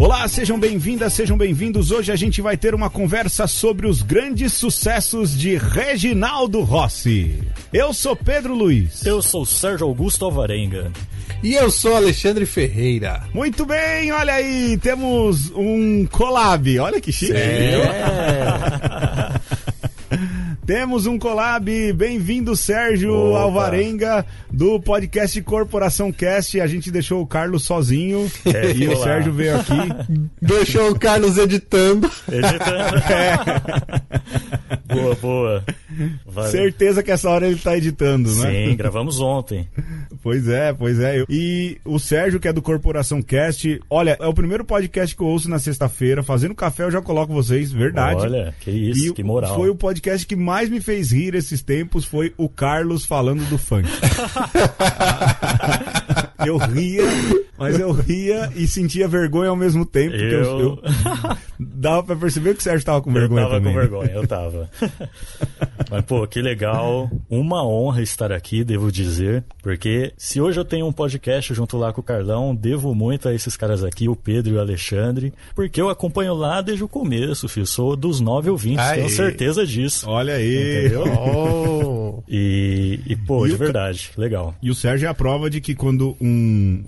Olá, sejam bem-vindas, sejam bem-vindos. Hoje a gente vai ter uma conversa sobre os grandes sucessos de Reginaldo Rossi. Eu sou Pedro Luiz. Eu sou Sérgio Augusto Alvarenga. E eu sou Alexandre Ferreira. Muito bem, olha aí, temos um collab. Olha que chique. É. Temos um collab. Bem-vindo, Sérgio Opa. Alvarenga, do podcast Corporação Cast. A gente deixou o Carlos sozinho É, e o olá. Sérgio veio aqui. Deixou o Carlos editando. Editando. Boa, boa. Valeu. Certeza que essa hora ele tá editando, né? Sim, gravamos ontem. Pois é, pois é. E o Sérgio, que é do Corporação Cast, olha, é o primeiro podcast que eu ouço na sexta-feira. Fazendo café eu já coloco vocês, verdade. Olha, que isso, E que moral. Foi o podcast que mais me fez rir esses tempos, foi o Carlos falando do funk. eu ria, mas eu ria e sentia vergonha ao mesmo tempo. porque eu, Eu- eu- dava pra perceber que o Sérgio tava com Eu vergonha tava também. com vergonha, eu tava. Mas, pô, que legal. Uma honra estar aqui, devo dizer. Porque se hoje eu tenho um podcast junto lá com o Carlão, devo muito a esses caras aqui, o Pedro e o Alexandre. Porque eu acompanho lá desde o começo, filho. Sou dos nove ouvintes, Aí. tenho certeza disso. Olha aí. Entendeu? Oh. E, e, pô, E de o verdade, legal. E o Sérgio é a prova de que quando um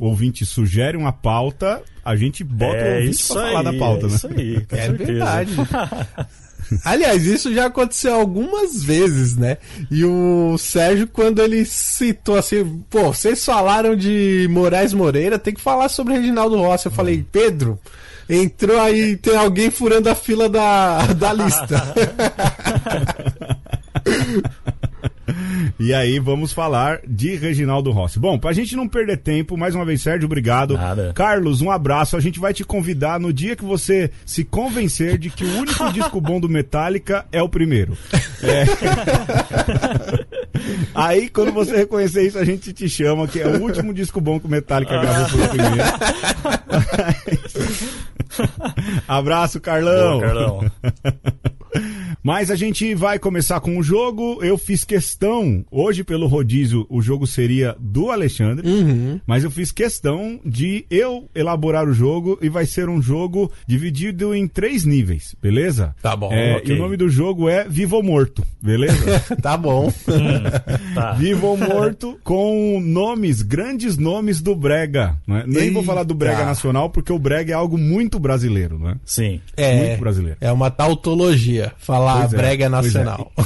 ouvinte sugere uma pauta, a gente bota o é ouvinte isso pra aí, falar da pauta, é né? isso aí, É certeza. verdade. Aliás, isso já aconteceu algumas vezes, né? E o Sérgio, quando ele citou assim, pô, vocês falaram de Moraes Moreira, tem que falar sobre Reginaldo Rossi. Eu falei, Pedro, entrou aí, tem alguém furando a fila da, da lista. E aí vamos falar de Reginaldo Rossi. Bom, pra gente não perder tempo, mais uma vez, Sérgio, obrigado. Nada. Carlos, um abraço. A gente vai te convidar no dia que você se convencer de que o único disco bom do Metallica é o primeiro. É. Aí, quando você reconhecer isso, a gente te chama, que é o último disco bom que o Metallica gravou foi o primeiro. Abraço, Carlão. Boa, Carlão. Mas a gente vai começar com o jogo. Eu fiz questão, hoje pelo rodízio, o jogo seria do Alexandre, mas eu fiz questão de eu elaborar o jogo e vai ser um jogo dividido em três níveis, beleza? Tá bom, É, ok. E o nome do jogo é Vivo ou Morto, beleza? tá bom. Tá. Vivo ou Morto com nomes, grandes nomes do Brega. não é? Nem vou falar do Brega Eita. Nacional, porque o Brega é algo muito brasileiro, não é? Sim. É, Muito brasileiro. é uma tautologia, falar Pois é, brega é. nacional.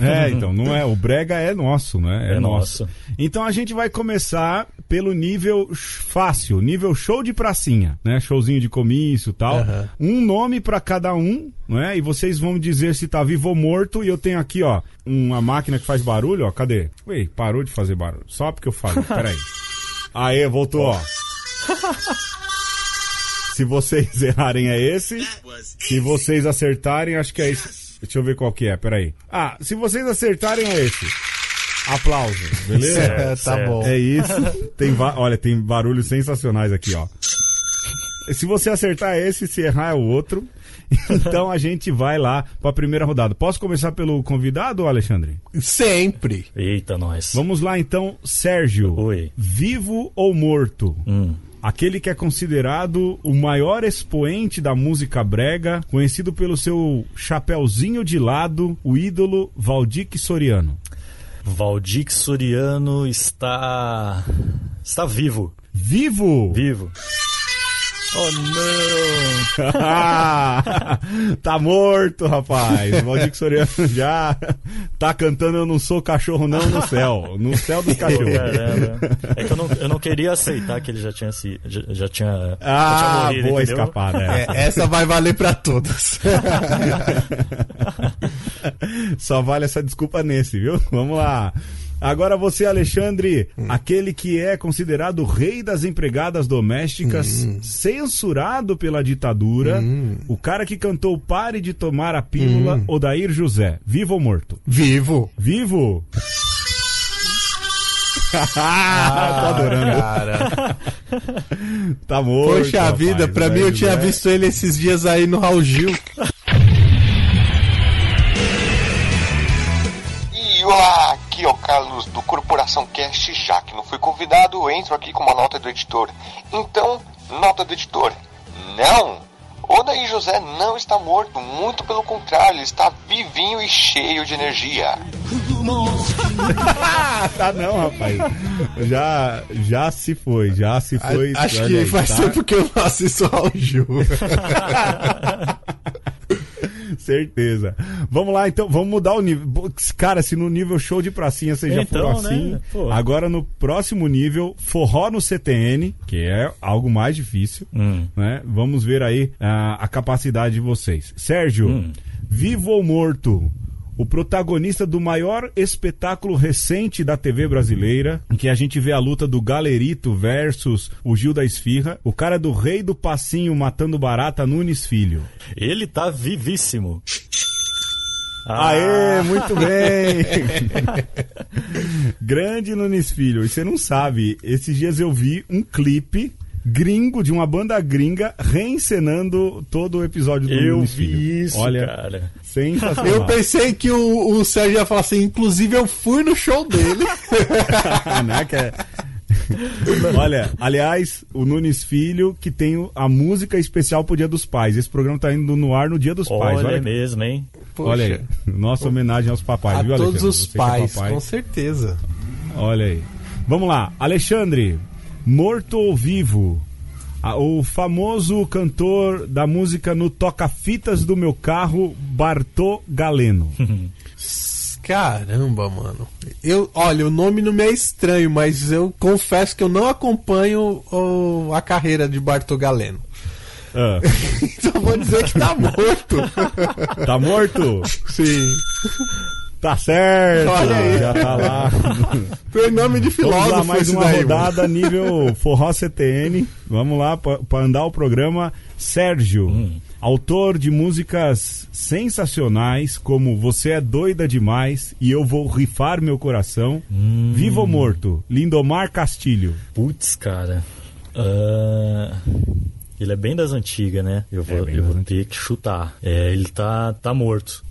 É, então, não é. O brega é nosso, né? É, É nosso. nosso. Então a gente vai começar pelo nível fácil, nível show de pracinha, né? Showzinho de comício e tal. Aham. Um nome pra cada um, né? E vocês vão dizer se tá vivo ou morto. E eu tenho aqui, ó, uma máquina que faz barulho, ó. Cadê? Ui, parou de fazer barulho. Só porque eu falei. Peraí. Aê, voltou, ó. Se vocês errarem é esse. Se vocês acertarem, acho que é esse. Deixa eu ver qual que é, peraí. Ah, se vocês acertarem é esse. Aplausos, beleza? É, tá certo. bom. É isso. Tem Olha, tem barulhos sensacionais aqui, ó. Se você acertar esse, se errar é o outro. Então a gente vai lá pra primeira rodada. Posso começar pelo convidado, Alexandre? Sempre. Eita, nós. Vamos lá então, Sérgio. Oi. Vivo ou morto? Hum. Aquele que é considerado o maior expoente da música brega, conhecido pelo seu chapéuzinho de lado, o ídolo Valdir Soriano. Valdir Soriano está. está vivo. Vivo! Vivo. Oh, não! tá morto, rapaz. Valdir Soriano já tá cantando Eu não sou cachorro não no céu. No céu dos cachorros. caramba. É que eu não, eu não queria aceitar que ele já tinha se. já, já tinha. já tinha Ah, morrido, boa entendeu? escapada. É, É. essa vai valer pra todas. Só vale essa desculpa nesse, viu? Vamos lá. Agora você, Alexandre, aquele que é considerado o rei das empregadas domésticas, censurado pela ditadura, o cara que cantou Pare de Tomar a Pílula, Odair José. Vivo ou morto? Vivo. Vivo? Tô adorando. Cara. Tá morto. Poxa rapaz. vida, pra mim eu tinha visto ele esses dias aí no Raul Gil. É o Carlos do Corporação Cast. Já que não fui convidado, eu entro aqui com uma nota do editor. Então, nota do editor: Não! Odaí José não está morto, muito pelo contrário, ele está vivinho e cheio de energia. tá não, rapaz. Já, já se foi, já se foi. A- acho que aí, faz tá? tempo que eu não assisto ao Ju. Certeza. Vamos lá, então, vamos mudar o nível. Cara, se no nível show de pracinha vocês já Então, foram assim, né? Agora no próximo nível, forró no CTN, que é algo mais difícil, Hum. né? Vamos ver aí ah, a capacidade de vocês. Sérgio, Hum. vivo ou morto? O protagonista do maior espetáculo recente da TV brasileira, em que a gente vê a luta do Galerito versus o Gil da Esfirra, o cara do Rei do Passinho matando barata Nunes Filho. Ele tá vivíssimo. Aê, muito bem! Grande Nunes Filho. E você não sabe, esses dias eu vi um clipe gringo de uma banda gringa reencenando todo o episódio do Eu vi isso, Olha, cara. sensacional. Eu pensei que o, o Sérgio ia falar assim, inclusive eu fui no show dele. né, que é- Olha, aliás, o Nunes Filho que tem a música especial pro Dia dos Pais. Esse programa tá indo no ar no Dia dos Pais. Olha Olha, mesmo, hein? olha aí, nossa homenagem aos papais, a viu, todos Alexandre? os Você é pais, papai. com certeza. Olha aí. Vamos lá, Alexandre, morto ou vivo? O famoso cantor da música no toca-fitas do meu carro, Bartô Galeno. Caramba, mano. Eu, olha, o nome não me é estranho, mas eu confesso que eu não acompanho o- a carreira de Bartô Galeno. Ah, Então vou dizer que tá morto. tá morto? Sim. Tá certo. Olha aí. Já tá lá. Foi nome de Vamos filósofo lá, mais uma daí, rodada nível Forró CTN. Vamos lá para andar o programa. Sérgio, Hum. autor de músicas sensacionais como Você é doida demais e Eu vou rifar meu coração. Hum. Vivo ou morto? Lindomar Castilho. Putz, cara. Ah, ele é bem das antigas, né? Eu vou, bem eu vou ter que chutar. É, ele tá, tá morto.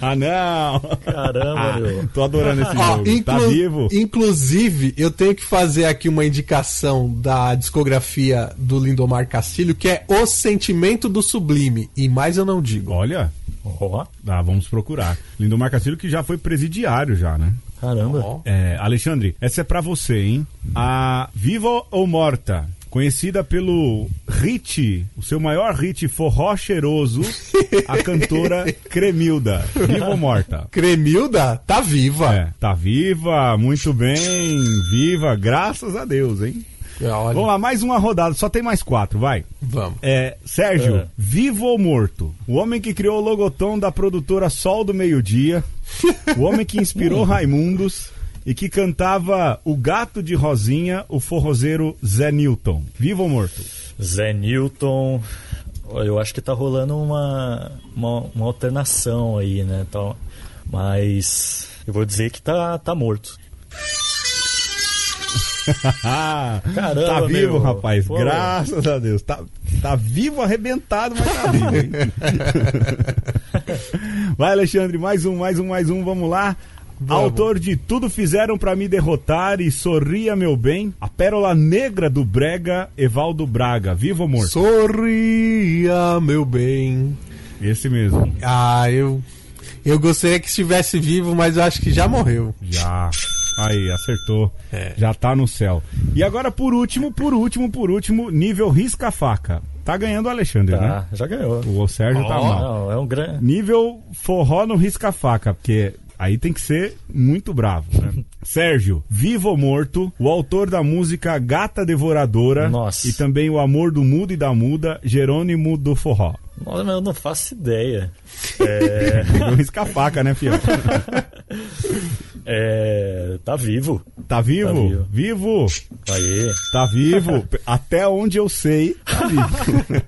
Ah, não! Caramba, Ah, meu. tô adorando esse jogo. Tá inclu- vivo? Inclusive, eu tenho que fazer aqui uma indicação da discografia do Lindomar Castilho, que é O Sentimento do Sublime. E mais eu não digo. Olha, Ó, ah, vamos procurar. Lindomar Castilho que já foi presidiário já, né? caramba. Ó. É, Alexandre, essa é pra você, hein? A Viva ou Morta, conhecida pelo hit, o seu maior hit forró cheiroso, a cantora Cremilda. Viva ou Morta? Cremilda tá viva. É, tá viva, muito bem, viva, graças a Deus, hein? Olha, Vamos lá, mais uma rodada, só tem mais quatro, vai. vamos. É, Sérgio, É. vivo ou morto? O homem que criou o logotom da produtora Sol do Meio Dia, o homem que inspirou Raimundos e que cantava O Gato de Rosinha, o forrozeiro Zé Newton. Vivo ou morto? Zé Newton. Eu acho que tá rolando uma, uma, uma alternação aí, né? Então, mas eu vou dizer que tá, tá morto. Caramba, tá vivo, meu. rapaz. Pô. Graças a Deus. Tá, tá vivo, arrebentado, mas tá vivo. hein? Vai, Alexandre, mais um, mais um, mais um. Vamos lá. Vamos. Autor de Tudo Fizeram Pra Me Derrotar e Sorria Meu Bem, a pérola negra do Brega, Evaldo Braga. Vivo ou morto? Sorria, meu bem. Esse mesmo. Ah, eu. Eu gostaria que estivesse vivo, mas eu acho que já morreu. Já. Aí, acertou. É. Já tá no céu. E agora, por último, por último, por último, nível risca-faca. Tá ganhando o Alexandre, né? Tá, já ganhou. O Sérgio tá Ó. mal. Não, é um grande. Nível forró no risca-faca, porque aí tem que ser muito bravo, né? Sérgio, vivo ou morto, o autor da música Gata Devoradora Nossa. e também o Amor do Mudo e da Muda, Jerônimo do Forró. Nossa, mas eu não faço ideia. É, Nível risca-faca, né, fiel? é, tá vivo. Tá vivo? Tá vivo. Vivo? Aí. Tá vivo? Até onde eu sei, tá vivo.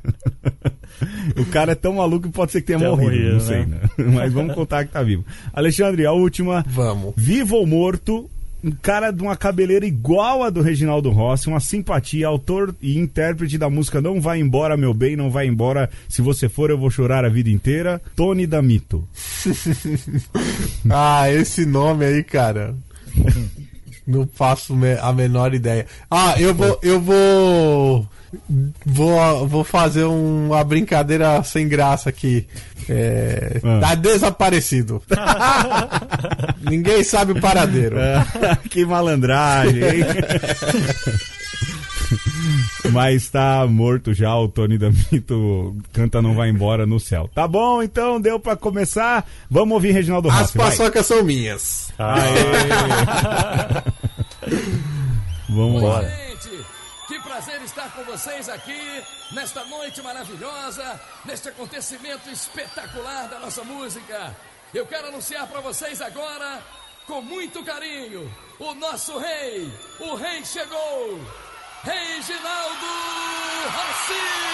O cara é tão maluco que pode ser que tenha Tenha morrido, morrido, não sei, né? né? Mas vamos contar que tá vivo. Alexandre, a última. Vamos. Vivo ou morto, um cara de uma cabeleira igual a do Reginaldo Rossi, uma simpatia, autor e intérprete da música Não Vai Embora, Meu Bem, Não Vai Embora, Se Você For Eu Vou Chorar a Vida Inteira, Tony Damito. Ah, esse nome aí, cara. Não faço a menor ideia. Ah, eu vou. Eu vou. Vou, vou fazer um- uma brincadeira sem graça aqui. É, Ah. Tá desaparecido. Ninguém sabe o paradeiro. que malandragem, hein? Mas tá morto já, o Tony Damito canta Não Vai Embora no céu. Tá bom, então deu pra começar. Vamos ouvir Reginaldo As Rossi, vai. paçocas são minhas. Vamos lá. Gente, que prazer estar com vocês aqui nesta noite maravilhosa, neste acontecimento espetacular da nossa música. Eu quero anunciar para vocês agora, com muito carinho, o nosso rei. O rei chegou. Reginaldo Rossi!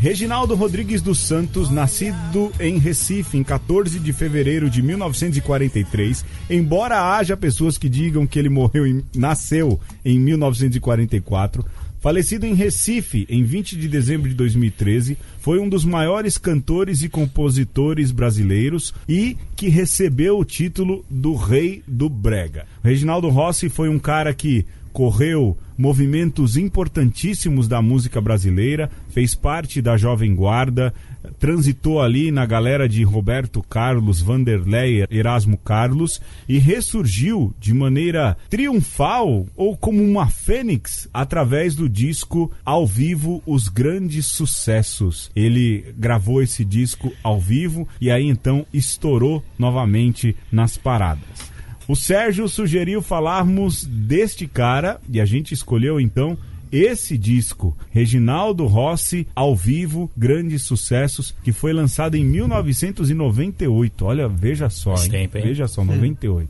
Reginaldo Rodrigues dos Santos, nascido em Recife em 14 de fevereiro de 1943, embora haja pessoas que digam que ele morreu em, nasceu em 1944, falecido em Recife em 20 de dezembro de 2013, foi um dos maiores cantores e compositores brasileiros e que recebeu o título do Rei do Brega. Reginaldo Rossi foi um cara que correu movimentos importantíssimos da música brasileira, fez parte da Jovem Guarda, transitou ali na galera de Roberto Carlos, Vanderlei, Erasmo Carlos e ressurgiu de maneira triunfal ou como uma fênix através do disco ao vivo Os Grandes Sucessos. Ele gravou esse disco ao vivo e aí então estourou novamente nas paradas. O Sérgio sugeriu falarmos deste cara e a gente escolheu então esse disco, Reginaldo Rossi ao vivo, grandes sucessos, que foi lançado em 1998. Olha, veja só, hein? tempo, hein? veja só, 98.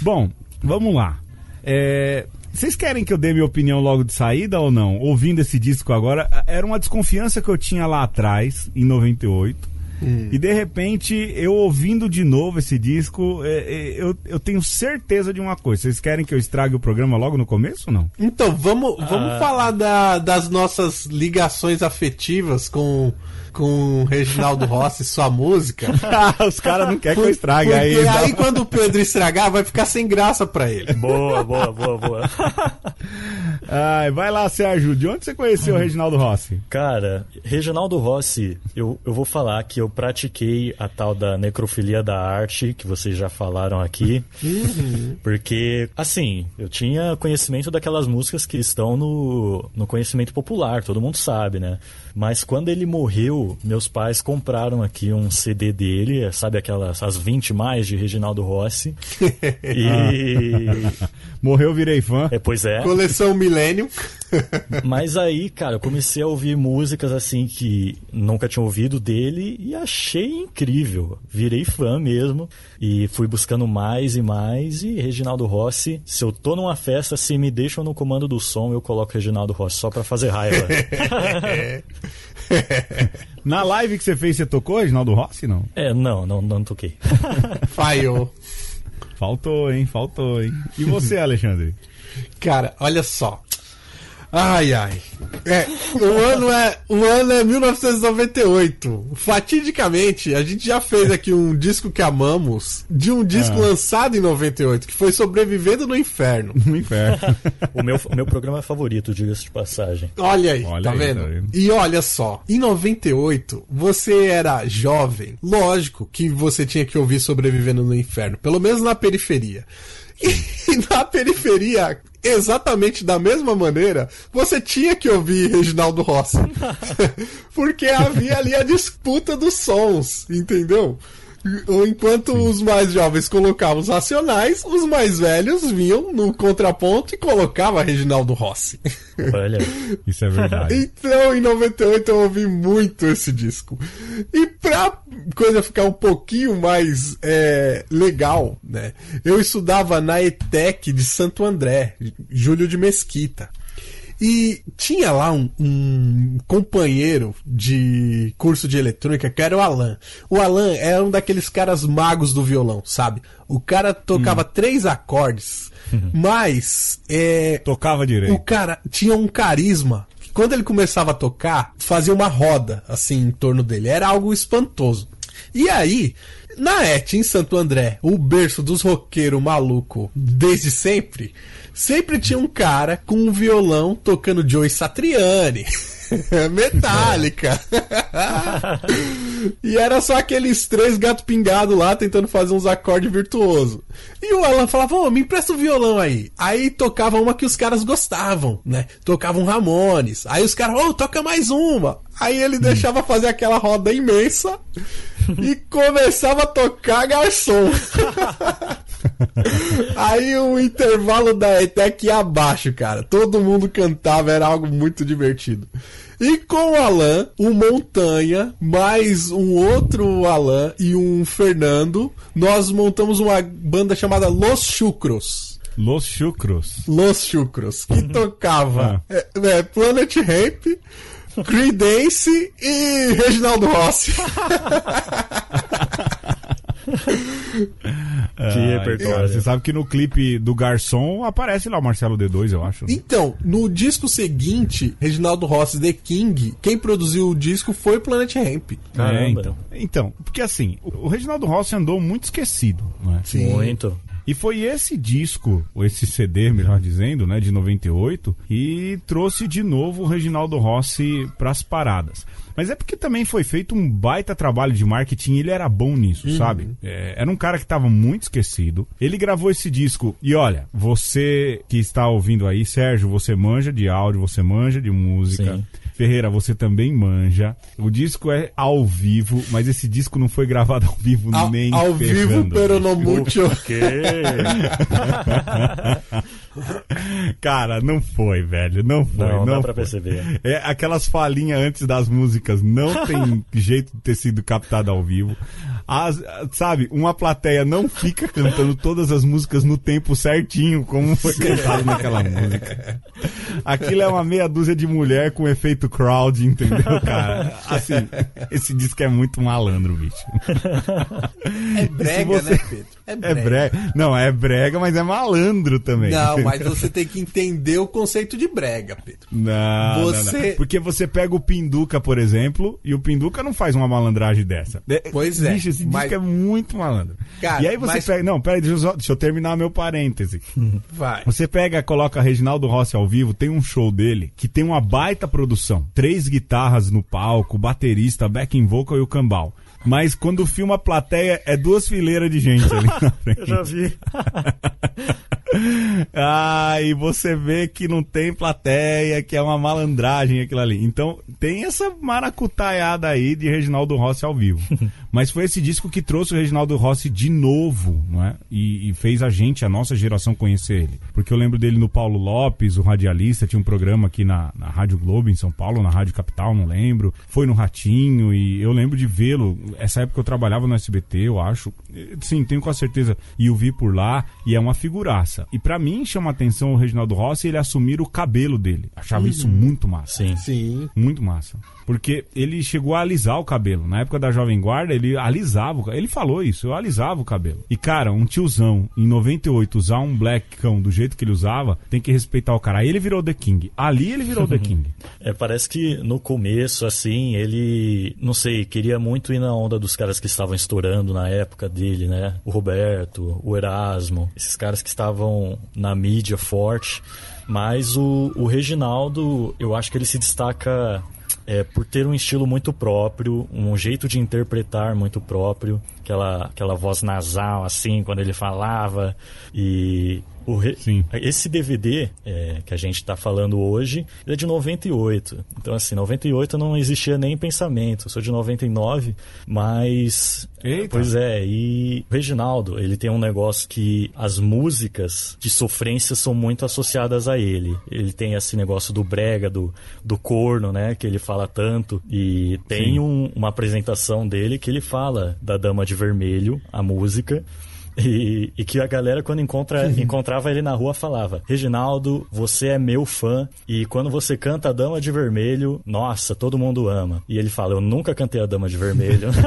Bom, vamos lá. É, Vocês querem que eu dê minha opinião logo de saída ou não? Ouvindo esse disco agora, era uma desconfiança que eu tinha lá atrás, em 98. E de repente, eu ouvindo de novo esse disco, é, é, eu, eu tenho certeza de uma coisa. Vocês querem que eu estrague o programa logo no começo ou não? Então, vamos, vamos Ah. falar da- das nossas ligações afetivas com, com o Reginaldo Rossi e sua música. Os caras não querem que eu estrague Porque aí. aí quando o Pedro estragar, vai ficar sem graça pra ele. Boa, boa, boa, boa. Ai, vai lá, Sérgio. De onde você conheceu o Reginaldo Rossi? Cara, Reginaldo Rossi, eu, eu vou falar que eu pratiquei a tal da necrofilia da arte, que vocês já falaram aqui. Porque, assim, eu tinha conhecimento daquelas músicas que estão no, no conhecimento popular, todo mundo sabe, né? Mas quando ele morreu, meus pais compraram aqui um CD dele, sabe aquelas as 20 mais de Reginaldo Rossi. E. Morreu, virei fã. É, pois é. Coleção Millennium. Mas aí, cara, eu comecei a ouvir músicas assim que nunca tinha ouvido dele e achei incrível. Virei fã mesmo e fui buscando mais e mais. E Reginaldo Rossi, se eu tô numa festa, se me deixam no comando do som, eu coloco Reginaldo Rossi só pra fazer raiva. Na live que você fez, você tocou Reginaldo Rossi, não? é, não, não, não toquei. Falhou. Faltou, hein? Faltou, hein? E você, Alexandre? Cara, olha só. Ai, ai. É, o ano é, o ano é 1998. Fatidicamente, a gente já fez aqui um disco que amamos de um disco Ah. lançado em 98, que foi Sobrevivendo no Inferno. No inferno. O meu, o meu programa favorito, diga-se de passagem. Olha aí, Olha tá, aí, vendo? tá vendo? E olha só, em 98, você era jovem, lógico que você tinha que ouvir Sobrevivendo no Inferno, pelo menos na periferia. E na periferia, exatamente da mesma maneira, você tinha que ouvir Reginaldo Rossi. Porque havia ali a disputa dos sons, entendeu? Enquanto os mais jovens colocavam os racionais, os mais velhos vinham no contraponto e colocavam Reginaldo Rossi. Olha, Isso é verdade. Então, em 98 eu ouvi muito esse disco. E pra coisa ficar um pouquinho mais é, legal, né? Eu estudava na ETEC de Santo André, Júlio de Mesquita. E tinha lá um, um companheiro de curso de eletrônica que era o Alan. O Alan era um daqueles caras magos do violão, sabe? O cara tocava três acordes, mas é, Tocava o direito. cara tinha um carisma que quando ele começava a tocar, fazia uma roda assim em torno dele. Era algo espantoso. E aí, na ET, em Santo André, o berço dos roqueiros maluco desde sempre, sempre tinha um cara com um violão tocando Joey Satriani. Metallica. e era só aqueles três gato pingado lá tentando fazer uns acordes virtuosos. E o Alan falava, ô, me empresta o violão aí. Aí tocava uma que os caras gostavam, né? Tocavam Ramones. Aí os caras, ô, toca mais uma. Aí ele deixava fazer aquela roda imensa e começava a tocar garçom. Aí o intervalo da ETEC ia abaixo, cara. Todo mundo cantava, era algo muito divertido. E com o Alan, o Montanha, mais um outro Alan e um Fernando, nós montamos uma banda chamada Los Chucros. Los Chucros. Los Chucros, que tocava é, é, Planet Ramp, Creedence e Reginaldo Rossi. Que repertório. Você sabe que no clipe do Garçom aparece lá o Marcelo D2, eu acho. Então, no disco seguinte, Reginaldo Rossi The King, quem produziu o disco foi Planet Ramp. É, Caramba. então. Então, porque assim, o o Reginaldo Rossi andou muito esquecido, não é? Sim. Muito. E foi esse disco, ou esse CD, melhor dizendo, né, de 98, que trouxe de novo o Reginaldo Rossi pras paradas. Mas é porque também foi feito um baita trabalho de marketing e ele era bom nisso, sabe? É, era um cara que tava muito esquecido. Ele gravou esse disco e olha, você que está ouvindo aí, Sérgio, você manja de áudio, você manja de música. Sim. Ferreira, você também manja. O disco é ao vivo, mas esse disco não foi gravado ao vivo Ao, nem ao vivo, ferrando. pero no mucho. Cara, não foi, velho. Não foi. Não, Não, dá pra foi. perceber. É, aquelas falinhas antes das músicas não tem jeito de ter sido captado ao vivo. As- sabe, uma plateia não fica cantando todas as músicas no tempo certinho, como foi cantado naquela música. Aquilo é uma meia dúzia de mulher com efeito crowd, entendeu, cara? Assim, esse disco é muito malandro, bicho. É brega, você- né, Pedro? É brega. Não, é brega, mas é malandro também. Não, mas você tem que entender o conceito de brega, Pedro. Não, Você- não, não. Porque você pega o Pinduca, por exemplo, e o Pinduca não faz uma malandragem dessa. É, Pois é, Bicho, esse mas- disco é muito malandro. Cara, e aí você mas- pega. Não, peraí, deixa eu, só- deixa eu terminar meu parêntese. Vai. Você pega, coloca Reginaldo Rossi ao vivo, tem um show dele que tem uma baita produção. Três guitarras no palco, baterista, backing vocal e o cambal. Mas quando filma a plateia, é duas fileiras de gente ali na frente. Eu já vi. Ah, e você vê que não tem plateia, que é uma malandragem aquilo ali. Então, tem essa maracutaiada aí de Reginaldo Rossi ao vivo. Mas foi esse disco que trouxe o Reginaldo Rossi de novo, não é? E, e fez a gente, a nossa geração, conhecer ele. Porque eu lembro dele no Paulo Lopes, o radialista, tinha um programa aqui na, na Rádio Globo, em São Paulo, na Rádio Capital, não lembro. Foi no Ratinho e eu lembro de vê-lo. Essa época eu trabalhava no SBT, eu acho. Sim, tenho com certeza. E o vi por lá e é uma figuraça. E pra mim chama a atenção o Reginaldo Rossi ele assumir o cabelo dele. Achava isso muito massa. Sim. Sim. Muito massa. Porque ele chegou a alisar o cabelo. Na época da Jovem Guarda, ele alisava o cabelo. Ele falou isso, eu alisava o cabelo. E, cara, um tiozão, em 98, usar um blackão do jeito que ele usava, tem que respeitar o cara. Aí ele virou The King. Ali ele virou The King. É, parece que no começo, assim, ele, não sei, queria muito ir na onda dos caras que estavam estourando na época dele, né? O Roberto, o Erasmo, esses caras que estavam na mídia forte. Mas o, o Reginaldo, eu acho que ele se destaca é, por ter um estilo muito próprio, um jeito de interpretar muito próprio, aquela, aquela voz nasal, assim, quando ele falava. E re- esse DVD é, que a gente está falando hoje é de 98. Então, assim, 98 não existia nem pensamento. Eu sou de 99, mas. Eita. Pois é, e o Reginaldo, ele tem um negócio que as músicas de sofrência são muito associadas a ele. Ele tem esse negócio do brega, do, do corno, né? Que ele fala tanto. E tem um- uma apresentação dele que ele fala da Dama de Vermelho, a música. E, e que a galera, quando encontra, encontrava ele na rua, falava: Reginaldo, você é meu fã. E quando você canta a Dama de Vermelho, nossa, todo mundo ama. E ele fala: Eu nunca cantei a Dama de Vermelho.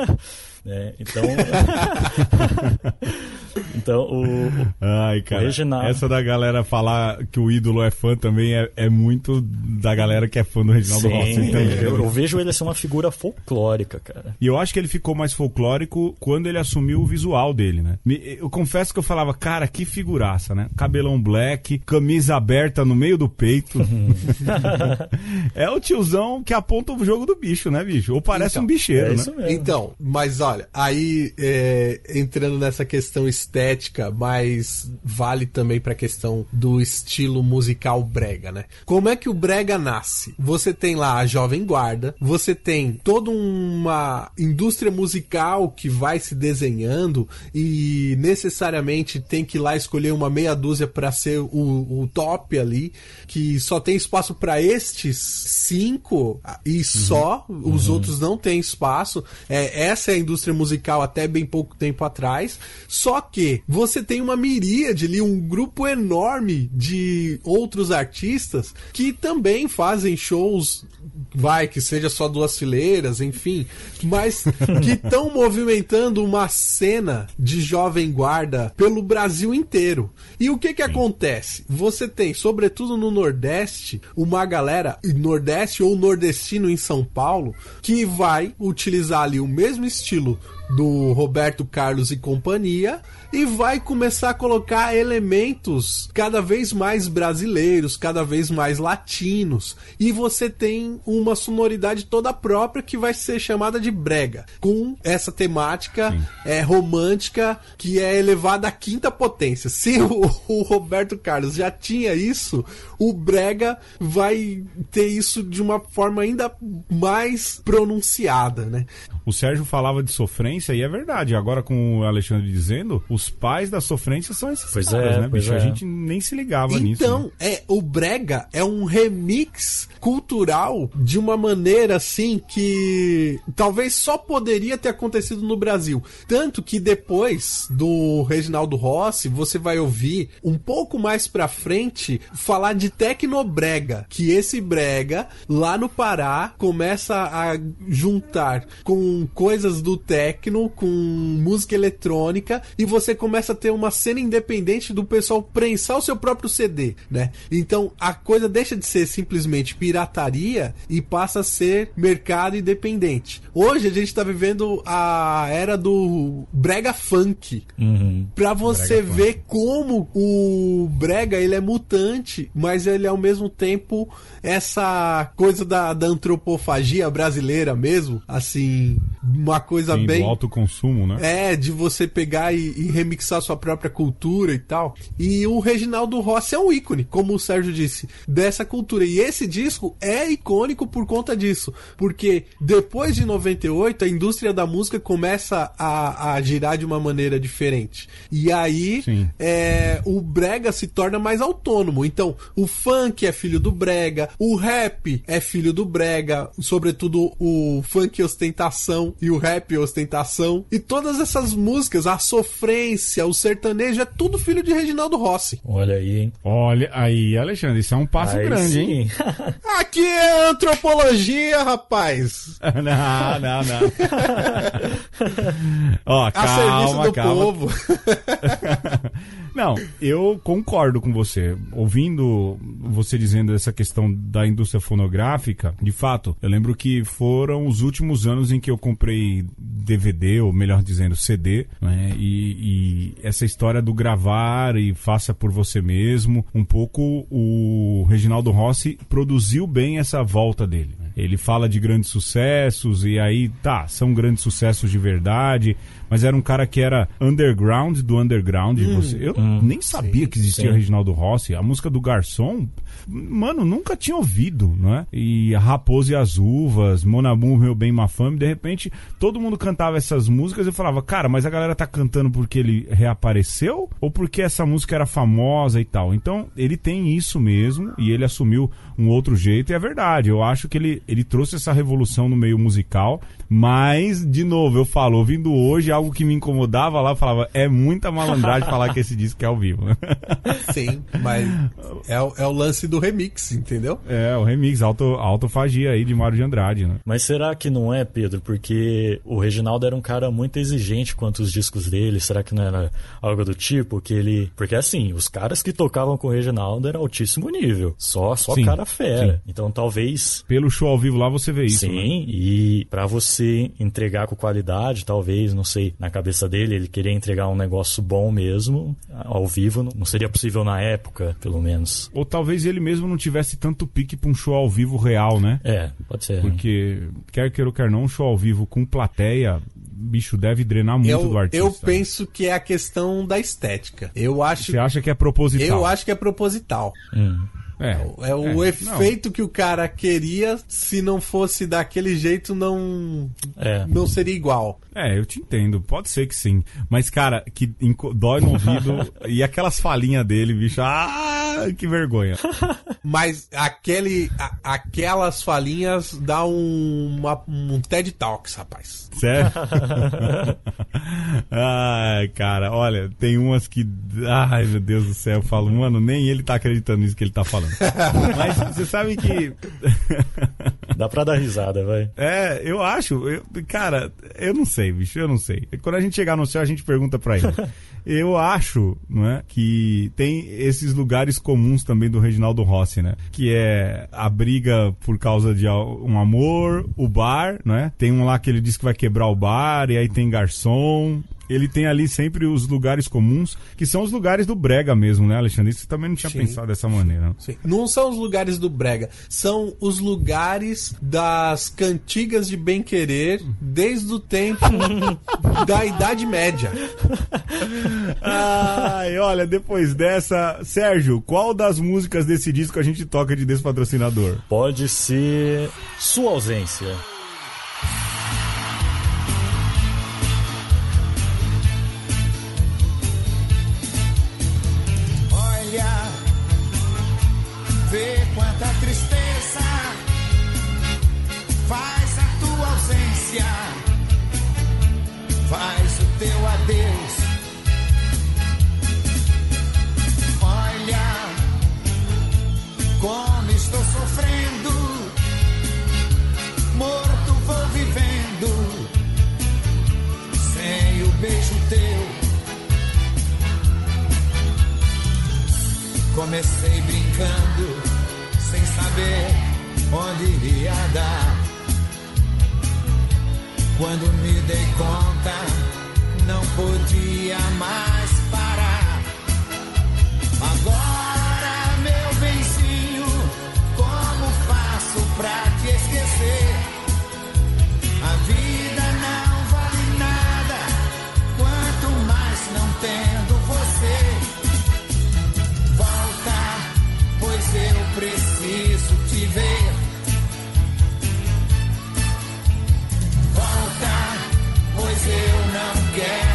É, então. Então, o, Ai, cara. O Reginaldo. Essa da galera falar que o ídolo é fã também é, é muito da galera que é fã do Reginaldo sim, Rossi também. eu, eu vejo ele ser uma figura folclórica, cara. E eu acho que ele ficou mais folclórico quando ele assumiu o visual dele, né? Me- Eu confesso que eu falava, cara, que figuraça, né? Cabelão black, camisa aberta no meio do peito. é o tiozão que aponta o jogo do bicho, né, bicho? Ou parece Então, um bicheiro, é né? isso mesmo. Então, mas olha, aí é, entrando nessa questão estética, mas vale também pra questão do estilo musical brega, né? Como é que o brega nasce? Você tem lá a jovem guarda, você tem toda uma indústria musical que vai se desenhando e necessariamente tem que ir lá escolher uma meia dúzia pra ser o, o top ali, que só tem espaço pra estes cinco e só, os outros não têm espaço. É, essa é a indústria musical até bem pouco tempo atrás. Só que você tem uma miríade ali, um grupo enorme de outros artistas que também fazem shows, vai, que seja só duas fileiras, enfim, mas que estão movimentando uma cena de jovem guarda pelo Brasil inteiro. E o que que acontece? Você tem, sobretudo no Nordeste, uma galera, Nordeste ou nordestino em São Paulo, que vai utilizar ali o mesmo estilo do Roberto Carlos e companhia e vai começar a colocar elementos cada vez mais brasileiros, cada vez mais latinos. E você tem uma sonoridade toda própria que vai ser chamada de brega, com essa temática é, romântica que é elevada à quinta potência. Se o, o Roberto Carlos já tinha isso, o brega vai ter isso de uma forma ainda mais pronunciada, né? O Sérgio falava de sofrência e é verdade. Agora, com o Alexandre dizendo, os pais da sofrência são esses Pois caras, é, né, pois bicho? A é. gente nem se ligava nisso. Então, né? é, o brega é um remix cultural de uma maneira assim que talvez só poderia ter acontecido no Brasil. Tanto que depois do Reginaldo Rossi, você vai ouvir um pouco mais pra frente falar de tecnobrega, que esse brega lá no Pará começa a juntar com coisas do techno, com música eletrônica e você começa a ter uma cena independente do pessoal prensar o seu próprio CD, né? Então a coisa deixa de ser simplesmente pirataria e passa a ser mercado independente. Hoje a gente tá vivendo a era do brega funk. Uhum. Pra você Brega ver como o brega ele é mutante, mas ele é ao mesmo tempo essa coisa da, da antropofagia brasileira mesmo, assim, uma coisa Sim, bem do alto consumo, né? é, de você pegar e, e remixar sua própria cultura e tal. E o Reginaldo Rossi é um ícone, como o Sérgio disse, dessa cultura. E esse disco é icônico por conta disso. Porque depois de 98, a indústria da música começa a, a girar de uma maneira diferente. E aí, Sim. é, o brega se torna mais autônomo. Então, o funk é filho do brega, o rap é filho do brega, sobretudo o funk ostentação e o rap ostentação. E todas essas músicas, a sofrência, o sertanejo, é tudo filho de Reginaldo Rossi. Olha aí, hein? Olha aí, Alexandre, isso é um passo Aí grande, hein? Aqui é antropologia, rapaz! não, não, não. Ó, A calma, serviço do calma. povo. Não, eu concordo com você. Ouvindo você dizendo essa questão da indústria fonográfica, de fato, eu lembro que foram os últimos anos em que eu comprei DVD, ou melhor dizendo, CD, né? E, e essa história do gravar e faça por você mesmo, um pouco o Reginaldo Rossi produziu bem essa volta dele. Ele fala de grandes sucessos e aí, tá, são grandes sucessos de verdade, mas era um cara que era underground do underground. você, eu nem sabia que existia sim. Reginaldo Rossi. A música do Garçom, mano, nunca tinha ouvido, né? E a Raposa e as Uvas, Monamur, Meu Bem, Má Fame, de repente todo mundo cantava essas músicas e eu falava, cara, mas a galera tá cantando porque ele reapareceu ou porque essa música era famosa e tal? Então ele tem isso mesmo e ele assumiu um outro jeito e é verdade. Eu acho que ele, ele trouxe essa revolução no meio musical, mas, de novo, eu falo, ouvindo hoje, algo que me incomodava lá, eu falava, é muita malandragem falar que esse disco é ao vivo. Sim, mas é, o- é o lance do remix, entendeu? é, o remix, auto, autofagia aí de Mário de Andrade, né? Mas será que não é, Pedro? Porque o Reginaldo era um cara muito exigente quanto os discos dele. Será que não era algo do tipo que ele. Porque assim, os caras que tocavam com o Reginaldo eram altíssimo nível. Só, só Sim, cara fera. sim. Então talvez. Pelo show ao vivo lá você vê isso. Sim, né? e pra você entregar com qualidade, talvez, não sei, na cabeça dele, ele queria entregar um negócio bom mesmo, ao vivo, não- seria possível na época, pelo menos. Ou talvez ele mesmo não tivesse tanto pique pra um show ao vivo real, né? É, pode ser. Porque, quer queira ou quer não, um show ao vivo com plateia, bicho, deve drenar muito do Eu, artista. eu penso que é a questão da estética. Eu acho, Você acha que é proposital? eu acho que é proposital. Hum. É, É o É, efeito que o cara queria, se não fosse daquele jeito, não, É. não seria igual. É, eu te entendo, pode ser que sim. Mas, cara, que dói no ouvido. e aquelas falinhas dele, bicho, ah, que vergonha. Mas aquele, a- aquelas falinhas dá um, uma- um TED Talks, rapaz. Sério? Ai, cara, olha, tem umas que. Ai, meu Deus do céu, eu falo, mano, nem ele tá acreditando nisso que ele tá falando. Mas você sabe que. Dá pra dar risada, vai. É, eu acho. eu- cara, eu não sei, bicho, eu não sei. Quando a gente chegar no céu, a gente pergunta pra ele. Eu acho, não é, que tem esses lugares comuns também do Reginaldo Rossi, né? Que é a briga por causa de um amor, o bar, não é? Tem um lá que ele diz que vai quebrar o bar, e aí tem garçom. Ele tem ali sempre os lugares comuns, que são os lugares do brega mesmo, né, Alexandre? Isso você também não tinha Sim. pensado dessa maneira. Sim. Não são os lugares do Brega, são os lugares das cantigas de bem querer desde o tempo da Idade Média. Ai, olha, depois dessa, Sérgio, qual das músicas desse disco a gente toca de despatrocinador? Pode ser sua ausência. Morto vou vivendo, sem o beijo teu. Comecei brincando, sem saber onde iria dar. Quando me dei conta, não podia mais parar. Agora, não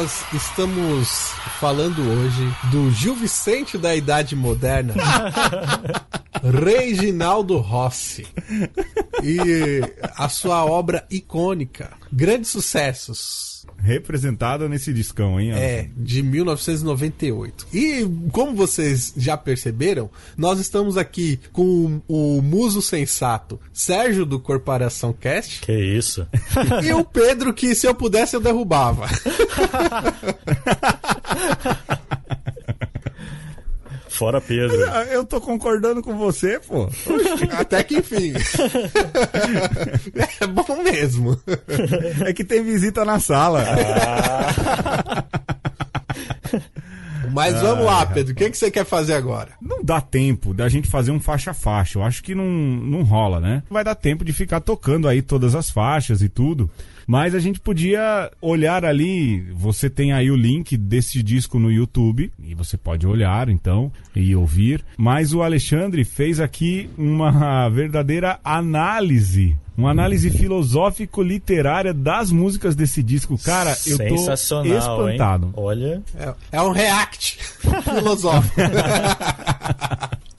Nós estamos falando hoje do Gil Vicente da Idade Moderna, Reginaldo Rossi, e a sua obra icônica, Grandes Sucessos. Representada nesse discão, hein? É, de 1998. E como vocês já perceberam, nós estamos aqui com o muso sensato Sérgio do Corporação Cast Que isso? e o Pedro que se eu pudesse eu derrubava. Fora Pedro. Ah, Eu tô concordando com você, pô. Até que enfim. é bom mesmo. É que tem visita na sala. Mas vamos lá, Pedro. O que, que você quer fazer agora? Não dá tempo da gente fazer um faixa a faixa. Eu acho que não, não rola, né? Vai dar tempo de ficar tocando aí todas as faixas e tudo. Mas a gente podia olhar ali. Você tem aí o link desse disco no YouTube. E você pode olhar, então, e ouvir. Mas o Alexandre fez aqui uma verdadeira análise. Uma análise filosófico-literária das músicas desse disco. Cara, eu tô Sensacional, espantado. hein? Olha, É, é um react filosófico.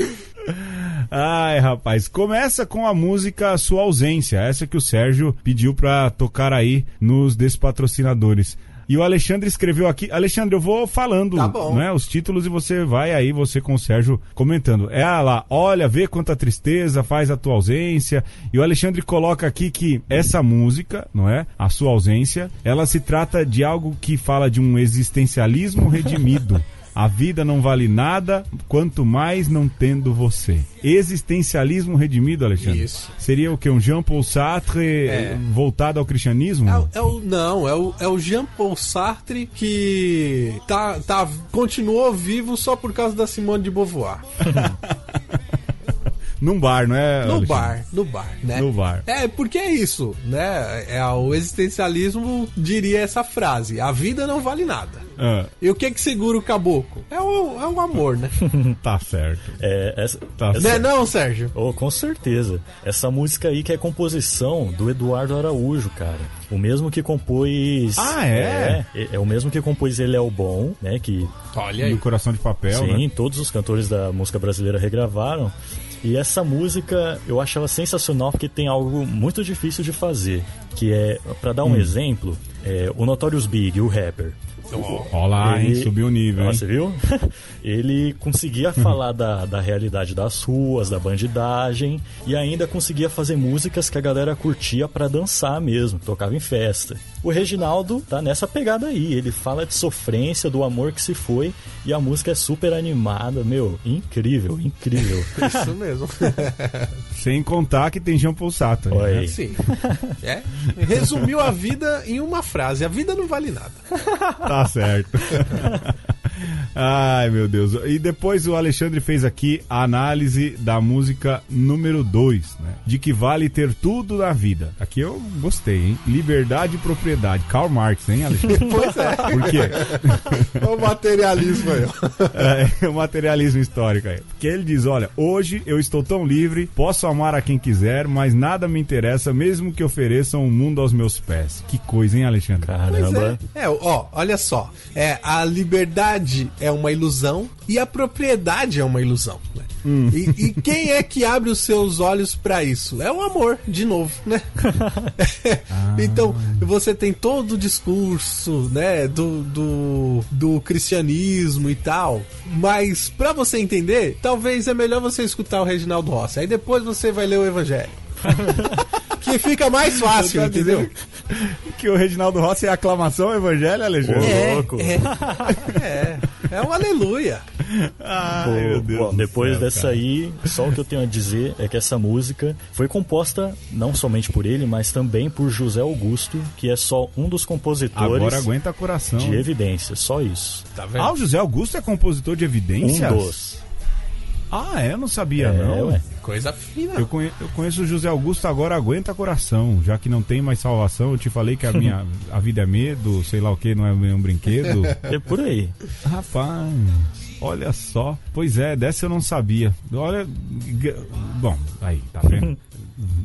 Ai, rapaz, começa com a música Sua Ausência, essa que o Sérgio pediu pra tocar aí nos despatrocinadores. E o Alexandre escreveu aqui. Alexandre, eu vou falando Tá né, os títulos e você vai aí, você com o Sérgio comentando. É lá, olha, vê quanta tristeza faz a tua ausência. E o Alexandre coloca aqui que essa música, não é? A sua ausência, ela se trata de algo que fala de um existencialismo redimido. A vida não vale nada, quanto mais não tendo você. Existencialismo redimido, Alexandre. Isso. Seria o que? Um Jean-Paul Sartre É. voltado ao cristianismo? É, é o, não, é o, é o Jean-Paul Sartre que tá, tá, continuou vivo só por causa da Simone de Beauvoir. Num bar, não é? No Alexandre? bar, no bar, né? No bar. É, porque é isso, né? É, o existencialismo diria essa frase: a vida não vale nada. Ah, E o que que segura o caboclo? É o, é o amor, né? tá certo. é, essa, Tá essa- Não é não, Sérgio? Oh, com certeza. Essa música aí que é composição do Eduardo Araújo, cara. O mesmo que compôs. Ah, é? É, é o mesmo que compôs Ele é o Bom, né? Que Olha E aí. o coração de papel, Sim, né? todos os cantores da música brasileira regravaram. E essa música eu achava sensacional porque tem algo muito difícil de fazer. Que é, pra dar um exemplo, é, o Notorious Big, o rapper. Ó lá, hein? Ele- Subiu o nível, hein? você viu? ele conseguia falar da, da realidade das ruas, da bandidagem, e ainda conseguia fazer músicas que a galera curtia pra dançar mesmo, tocava em festa. O Reginaldo tá nessa pegada aí, ele fala de sofrência, do amor que se foi, e a música é super animada, meu, incrível, incrível. Isso mesmo. Sem contar que tem Jean Paul Sartre. Olha né? aí. Sim. É. Resumiu a vida em uma frase: a vida não vale nada. Tá certo. Ai, meu Deus. E depois o Alexandre fez aqui a análise da música número 2, né? De que vale ter tudo na vida. Aqui eu gostei, hein? Liberdade e propriedade. Karl Marx, hein, Alexandre? Pois é. Por quê? É o materialismo aí. ó. É, o materialismo histórico aí. Porque ele diz: olha, hoje eu estou tão livre, posso amar a quem quiser, mas nada me interessa, mesmo que ofereçam o mundo aos meus pés. Que coisa, hein, Alexandre? Pois Caramba. é. É, ó, olha só. É, a liberdade é uma ilusão e a propriedade é uma ilusão. né? E, e quem é que abre os seus olhos pra isso? É o amor, de novo, né? então, você tem todo o discurso, né, do, do, do cristianismo e tal, mas pra você entender, talvez é melhor você escutar o Reginaldo Rossi. Aí depois você vai ler o Evangelho. que fica mais fácil, entendeu? Que o Reginaldo Rossi é aclamação ao evangelho, Alexandre? Ô, louco. É, é, é um aleluia. Ai, Pô, meu Deus. bom, depois céu, dessa cara. aí, só o que eu tenho a dizer é que essa música foi composta não somente por ele, mas também por José Augusto, que é só um dos compositores Agora aguenta coração. de evidências, só isso. Tá vendo? Ah, o José Augusto é compositor de Um evidências? dos. Ah, é? Eu não sabia, É, não. ué. Coisa fina. Eu, conhe- eu conheço o José Augusto agora aguenta coração, já que não tem mais salvação. Eu te falei que a minha a vida é medo, sei lá o que, não é um brinquedo. É por aí. Rapaz, olha só. Pois é, dessa eu não sabia. Olha, bom, aí, tá vendo?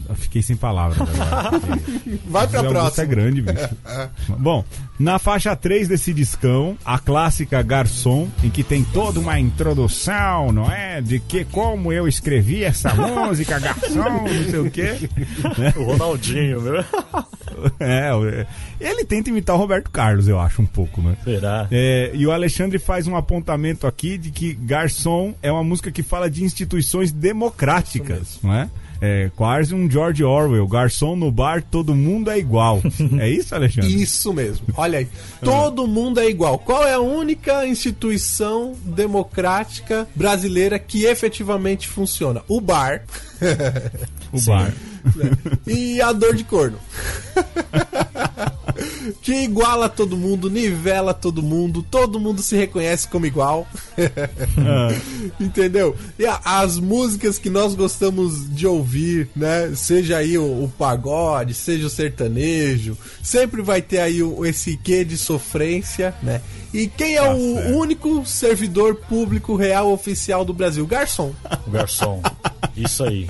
Eu fiquei sem palavras agora. Vai pra Augusto próxima. é grande, bicho. Bom, na faixa 3 desse discão, a clássica Garçom, em que tem toda uma introdução, não é? De que como eu escrevi essa música, Garçom, não sei o quê. O Ronaldinho, meu. É, o- ele tenta imitar o Roberto Carlos, eu acho, um pouco, né? Será? É, e o Alexandre faz um apontamento aqui de que Garçom é uma música que fala de instituições democráticas, não é? É quase um George Orwell. Garçom no bar, todo mundo é igual. É isso, Alexandre? Isso mesmo. Olha aí. Todo mundo é igual. Qual é a única instituição democrática brasileira que efetivamente funciona? O bar O bar. e a dor de corno. que iguala todo mundo, nivela todo mundo, todo mundo se reconhece como igual. Entendeu? E as músicas que nós gostamos de ouvir, né? Seja aí o, o pagode, seja o sertanejo, sempre vai ter aí o- esse quê de sofrência, né? E quem é o certo. único servidor público real oficial do Brasil? Garçom. Garçom. Isso aí.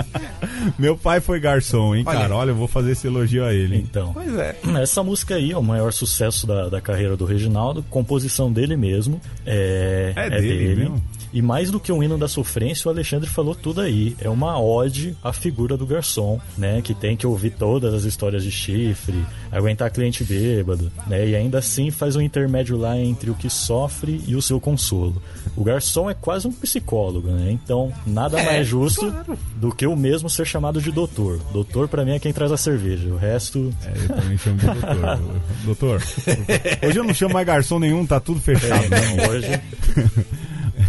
Meu pai foi garçom, hein, Olha cara? Olha, eu vou fazer esse elogio a ele. Então. Pois é. Essa música aí é o maior sucesso da, da carreira do Reginaldo, composição dele mesmo. É, É dele mesmo? E mais do que um hino da sofrência, o Alexandre falou tudo aí. É uma ode à figura do garçom, né? Que tem que ouvir todas as histórias de chifre, aguentar cliente bêbado, né? E ainda assim faz um intermédio lá entre o que sofre e o seu consolo. O garçom é quase um psicólogo, né? Então, nada É, mais justo do que o mesmo ser chamado de doutor. Doutor, pra mim, é quem traz a cerveja. O resto É, eu também chamo de doutor. doutor, hoje eu não chamo mais garçom nenhum, tá tudo fechado. né? Então, hoje.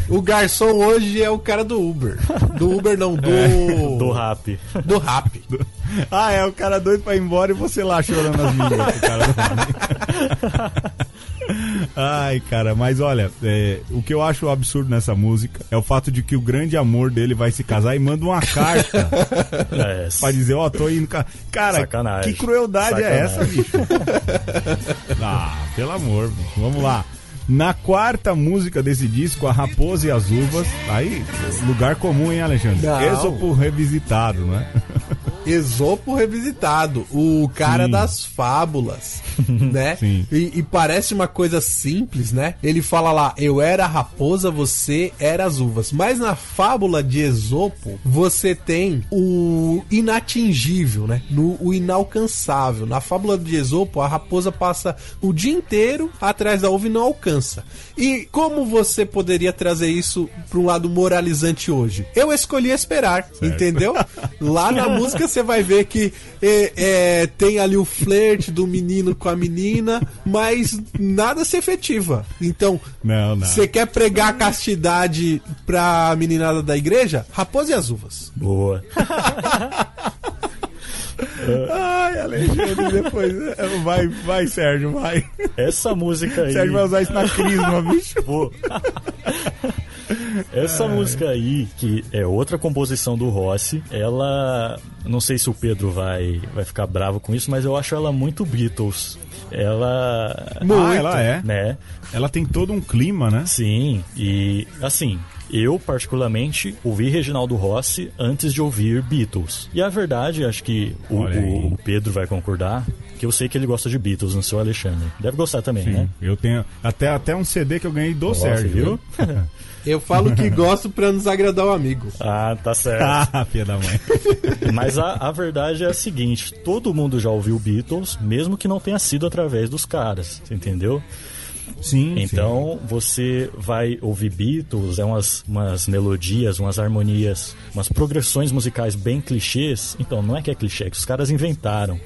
O garçom hoje é o cara do Uber. Do Uber não, do. Do rap. Do rap. Ah, é, o cara doido pra ir embora e você lá chorando as pro cara do Ai, cara, mas olha, é, o que eu acho absurdo nessa música é o fato de que o grande amor dele vai se casar e manda uma carta É, pra dizer, ó, tô indo. ca- Cara, Sacanagem. que crueldade é essa, Sacanagem. bicho? ah, pelo amor, bicho. vamos lá. Na quarta música desse disco, A Raposa e as Uvas, aí, lugar comum, hein, Alexandre? Não. Êxopo revisitado, né? Esopo revisitado, o cara Sim. das fábulas, né? Sim. E, e parece uma coisa simples, né? Ele fala lá, eu era a raposa, você era as uvas. Mas na fábula de Esopo, você tem o inatingível, né? No, o inalcançável. Na fábula de Esopo, a raposa passa o dia inteiro atrás da uva e não alcança. E como você poderia trazer isso para um lado moralizante hoje? Eu escolhi esperar, entendeu? Lá na música você vai ver que é, é, tem ali o flerte do menino com a menina, mas nada se efetiva. Então, você quer pregar a castidade pra meninada da igreja? Raposa e as uvas. Boa. Ai, Alexandre, depois. Vai, vai, Sérgio, vai. Essa música aí. Sérgio vai usar isso na crisma, bicho. Pô. Essa música aí, que é outra composição do Rossi, ela. Não sei se o Pedro vai, vai ficar bravo com isso, mas eu acho ela muito Beatles. Ela. Ah, ela é. Né? Ela tem todo um clima, né? Sim, e assim, eu particularmente ouvi Reginaldo Rossi antes de ouvir Beatles. E a verdade, acho que o, o- o Pedro vai concordar, que eu sei que ele gosta de Beatles, não sei o Alexandre. Deve gostar também, né? Eu tenho até, até um CD que eu ganhei do Nossa, Sérgio, viu? Eu falo que gosto pra nos agradar o amigo. Ah, tá certo. ah, filha da mãe. Mas a, a verdade é a seguinte: todo mundo já ouviu Beatles, mesmo que não tenha sido através dos caras, entendeu? Sim. Então você vai ouvir Beatles, é umas, umas melodias, umas harmonias, umas progressões musicais bem clichês. Então não é que é clichê, é que os caras inventaram.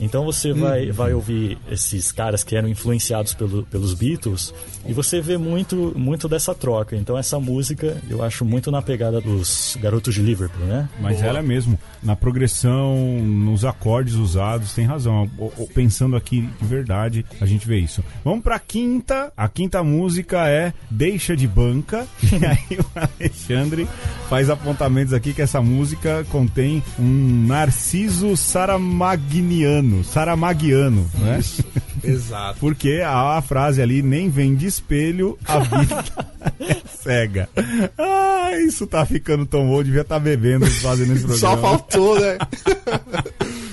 Então você vai, vai ouvir esses caras que eram influenciados pelo, pelos Beatles e você vê muito, muito dessa troca. Então essa música eu acho muito na pegada dos garotos de Liverpool, né? Mas ela é mesmo, na progressão, nos acordes usados, tem razão. Pensando aqui de verdade, a gente vê isso. Vamos pra quinta. A quinta música é Deixa de Banca. E aí o Alexandre faz apontamentos aqui que essa música contém um Narciso Saramagniano. Saramagiano, né? Exato. Porque a, a frase ali nem vem de espelho, a vida é cega. Ah, isso tá ficando tão bom, devia estar tá bebendo fazendo esse programa. Só faltou, né?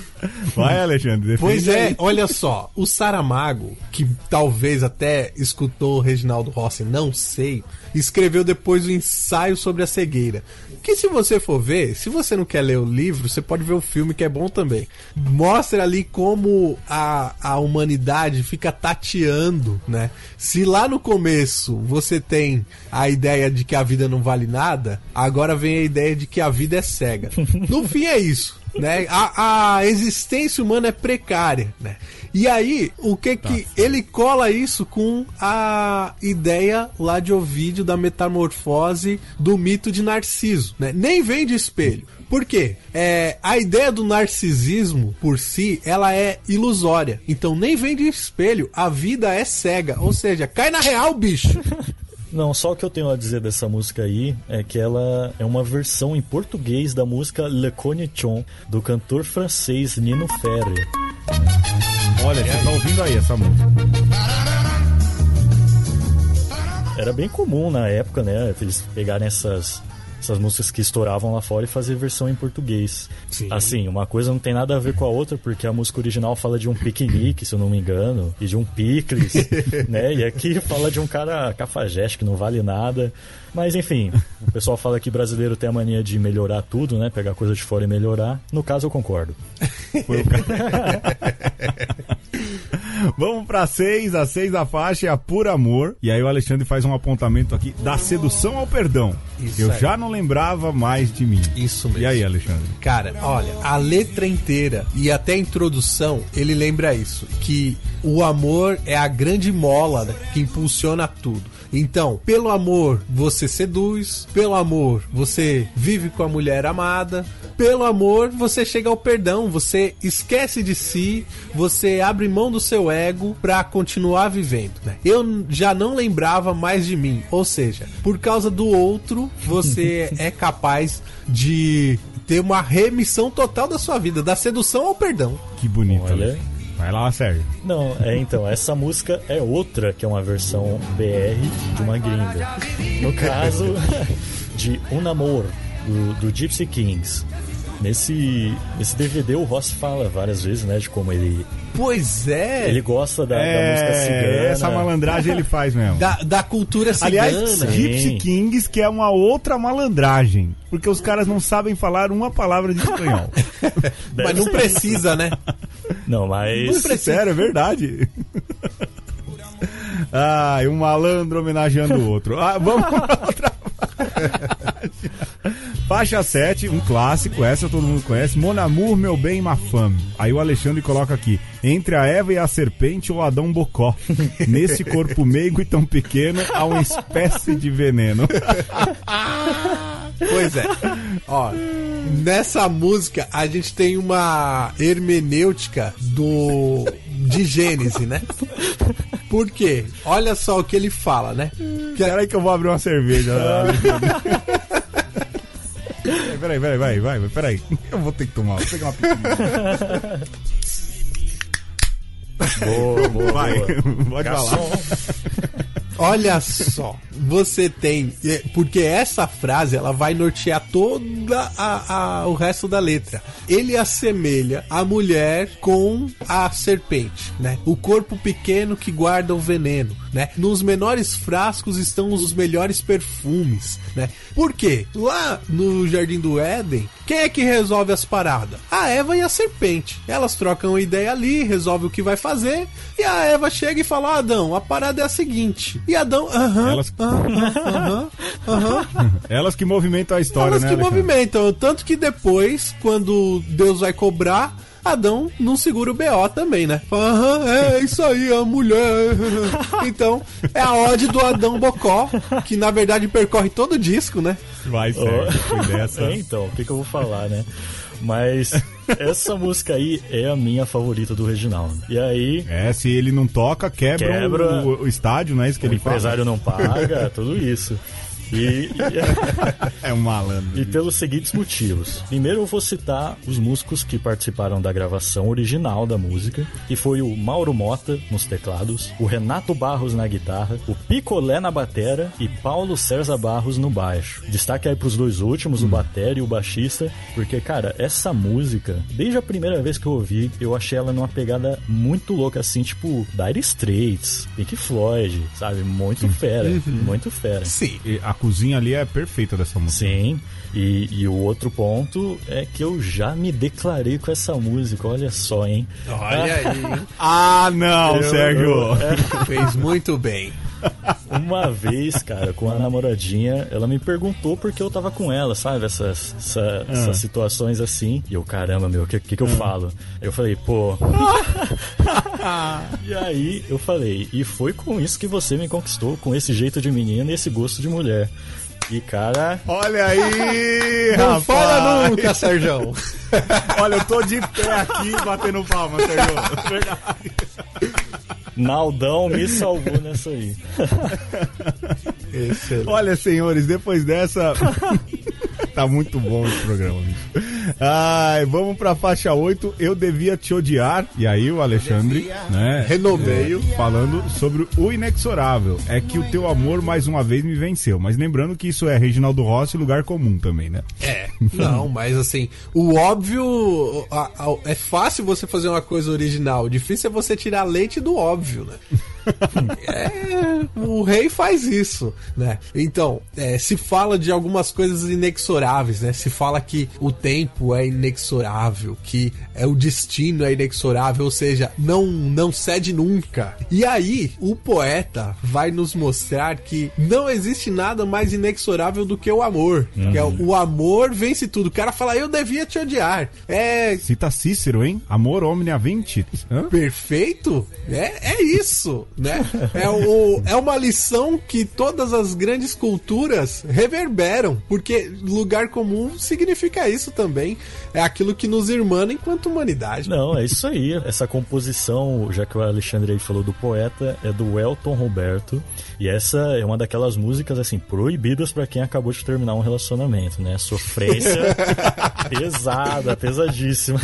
Vai, Alexandre. Pois é, olha só. O Saramago, que talvez até escutou o Reginaldo Rossi, não sei, escreveu depois o ensaio sobre a cegueira. Que se você for ver, se você não quer ler o livro, você pode ver o filme que é bom também. Mostra ali como a, a humanidade fica tateando, né? Se lá no começo você tem a ideia de que a vida não vale nada, agora vem a ideia de que a vida é cega. No fim é isso né? A, a existência humana é precária, né? E aí, o que tá. que ele cola isso com a ideia lá de Ovídio da metamorfose do mito de Narciso, né? Nem vem de espelho. Por quê? É, a ideia do narcisismo por si, ela é ilusória. Então nem vem de espelho, a vida é cega. Ou seja, cai na real, bicho. Não, só o que eu tenho a dizer dessa música aí é que ela é uma versão em português da música Le Connexion, do cantor francês Nino Ferrer. Olha, você tá ouvindo aí essa música. Era bem comum na época, né? Eles pegarem essas essas músicas que estouravam lá fora e fazer versão em português. Sim. Assim, uma coisa não tem nada a ver com a outra, porque a música original fala de um piquenique, se eu não me engano, e de um picles, né? E aqui fala de um cara cafajeste que não vale nada. Mas enfim, o pessoal fala que brasileiro tem a mania de melhorar tudo, né? Pegar coisa de fora e melhorar. No caso, eu concordo. Foi o Vamos pra seis, a seis da faixa é a Por Amor. E aí o Alexandre faz um apontamento aqui da sedução ao perdão. Isso Eu aí. já não lembrava mais de mim. Isso mesmo. E aí, Alexandre? Cara, olha, a letra inteira e até a introdução, ele lembra isso. Que o amor é a grande mola que impulsiona tudo. Então, pelo amor você seduz, pelo amor você vive com a mulher amada, pelo amor você chega ao perdão, você esquece de si, você abre mão do seu ego para continuar vivendo. Né? Eu já não lembrava mais de mim, ou seja, por causa do outro, você é capaz de ter uma remissão total da sua vida, da sedução ao perdão. Que bonito. Olha. Vai lá, Sérgio. Não, é então, essa música é outra que é uma versão BR de uma gringa. No caso, de Un Amor, do, do Gypsy Kings. Nesse, nesse DVD o Ross fala várias vezes, né, de como ele Pois é. Ele gosta da, é, da música cigana. Essa malandragem ele faz mesmo. Da, da cultura cigana. Aliás, Gypsy Kings, que é uma outra malandragem. Porque os caras não sabem falar uma palavra de espanhol. mas não precisa, né? Não, mas. Não precisa. Sério, é verdade. Ah, um malandro homenageando o outro. Ah, vamos para outra Faixa 7, um clássico, essa todo mundo conhece. Mon amour, meu bem, ma femme. Aí o Alexandre coloca aqui: entre a Eva e a serpente ou Adão Bocó. Nesse corpo meigo e tão pequeno, há uma espécie de veneno. pois é. Ó, nessa música a gente tem uma hermenêutica do de Gênese, né? Por quê? Olha só o que ele fala, né? Peraí que eu vou abrir uma cerveja. Peraí, peraí, vai, vai, vai, peraí. Eu vou ter que tomar, vou pegar uma pequena. Boa, boa, vai, boa. pode falar. Olha só, você tem. É, porque essa frase ela vai nortear toda a, a, o resto da letra. Ele assemelha a mulher com a serpente, né? O corpo pequeno que guarda o veneno, né? Nos menores frascos estão os melhores perfumes, né? Por quê? Lá no Jardim do Éden, quem é que resolve as paradas? A Eva e a serpente. Elas trocam ideia ali, resolve o que vai fazer, e a Eva chega e fala: Adão, a parada é a seguinte. E Adão, aham, Elas... aham, aham, Elas que movimentam a história, Elas né? Elas que Alexandre? movimentam. Tanto que depois, quando Deus vai cobrar, Adão não segura o BO também, né? Aham, é isso aí, a mulher. Então, é a ode do Adão Bocó, que na verdade percorre todo o disco, né? Vai ser. Oh. É, então, o que, que eu vou falar, né? Mas essa música aí é a minha favorita do Reginaldo. E aí. É, se ele não toca, quebra, quebra o, o, estádio, não é isso que o ele fala? O empresário não paga, tudo isso. E, É um malandro. e pelos seguintes motivos. Primeiro eu vou citar os músicos que participaram da gravação original da música, que foi o Mauro Mota nos teclados, o Renato Barros na guitarra, o Picolé na batera e Paulo César Barros no baixo. Destaque aí pros dois últimos, o batera e o baixista, porque, cara, essa música, desde a primeira vez que eu ouvi, eu achei ela numa pegada muito louca, assim, tipo Dire Straits, Pink Floyd, sabe? Muito fera, muito fera. Sim. A cozinha ali é perfeita dessa música. Sim. E, e o outro ponto é que eu já me declarei com essa música, olha só, hein? Olha aí. Ah, não, Eu- Sérgio. eu- é, Fez muito bem. Uma vez, cara, com a namoradinha, ela me perguntou por que eu tava com ela, sabe? Essas, essa- essas situações assim. E eu, caramba, meu, o que, que, que eu falo? Eu falei, pô. e aí eu falei, e foi com isso que você me conquistou, com esse jeito de menina e esse gosto de mulher. E, cara, Olha aí, Não rapaz. fala nunca, Sérgio. Olha, eu tô de pé aqui batendo palma, Sérgio. Verdade. Naldão me salvou nessa aí. Excelente. Olha, senhores, depois dessa. Tá muito bom esse programa, bicho. Ai, vamos pra faixa 8. Eu devia te odiar. E aí, o Alexandre, né? Renomeio. Falando sobre o inexorável. É que o teu amor mais uma vez me venceu. Mas lembrando que isso é Reginaldo Rossi lugar comum também, né? É, não, mas assim, o óbvio. a- a- é fácil você fazer uma coisa original, o difícil é você tirar leite do óbvio, né? É, o rei faz isso, né? Então, é, se fala de algumas coisas inexoráveis, né? Se fala que o tempo é inexorável, que é o destino é inexorável, ou seja, não não cede nunca. E aí, o poeta vai nos mostrar que não existe nada mais inexorável do que o amor. Que é o, amor vence tudo. O cara fala, eu devia te odiar. É Cita Cícero, hein? Amor omnia. Hã? perfeito? É, é isso, né? É, o, é uma lição que todas as grandes culturas reverberam, porque lugar comum significa isso também. É aquilo que nos irmana enquanto humanidade. Não, é isso aí. Essa composição, já que o Alexandre aí falou do poeta, é do Elton Roberto. E essa é uma daquelas músicas, assim, proibidas pra quem acabou de terminar um relacionamento, né? Sofrência pesada, pesadíssima.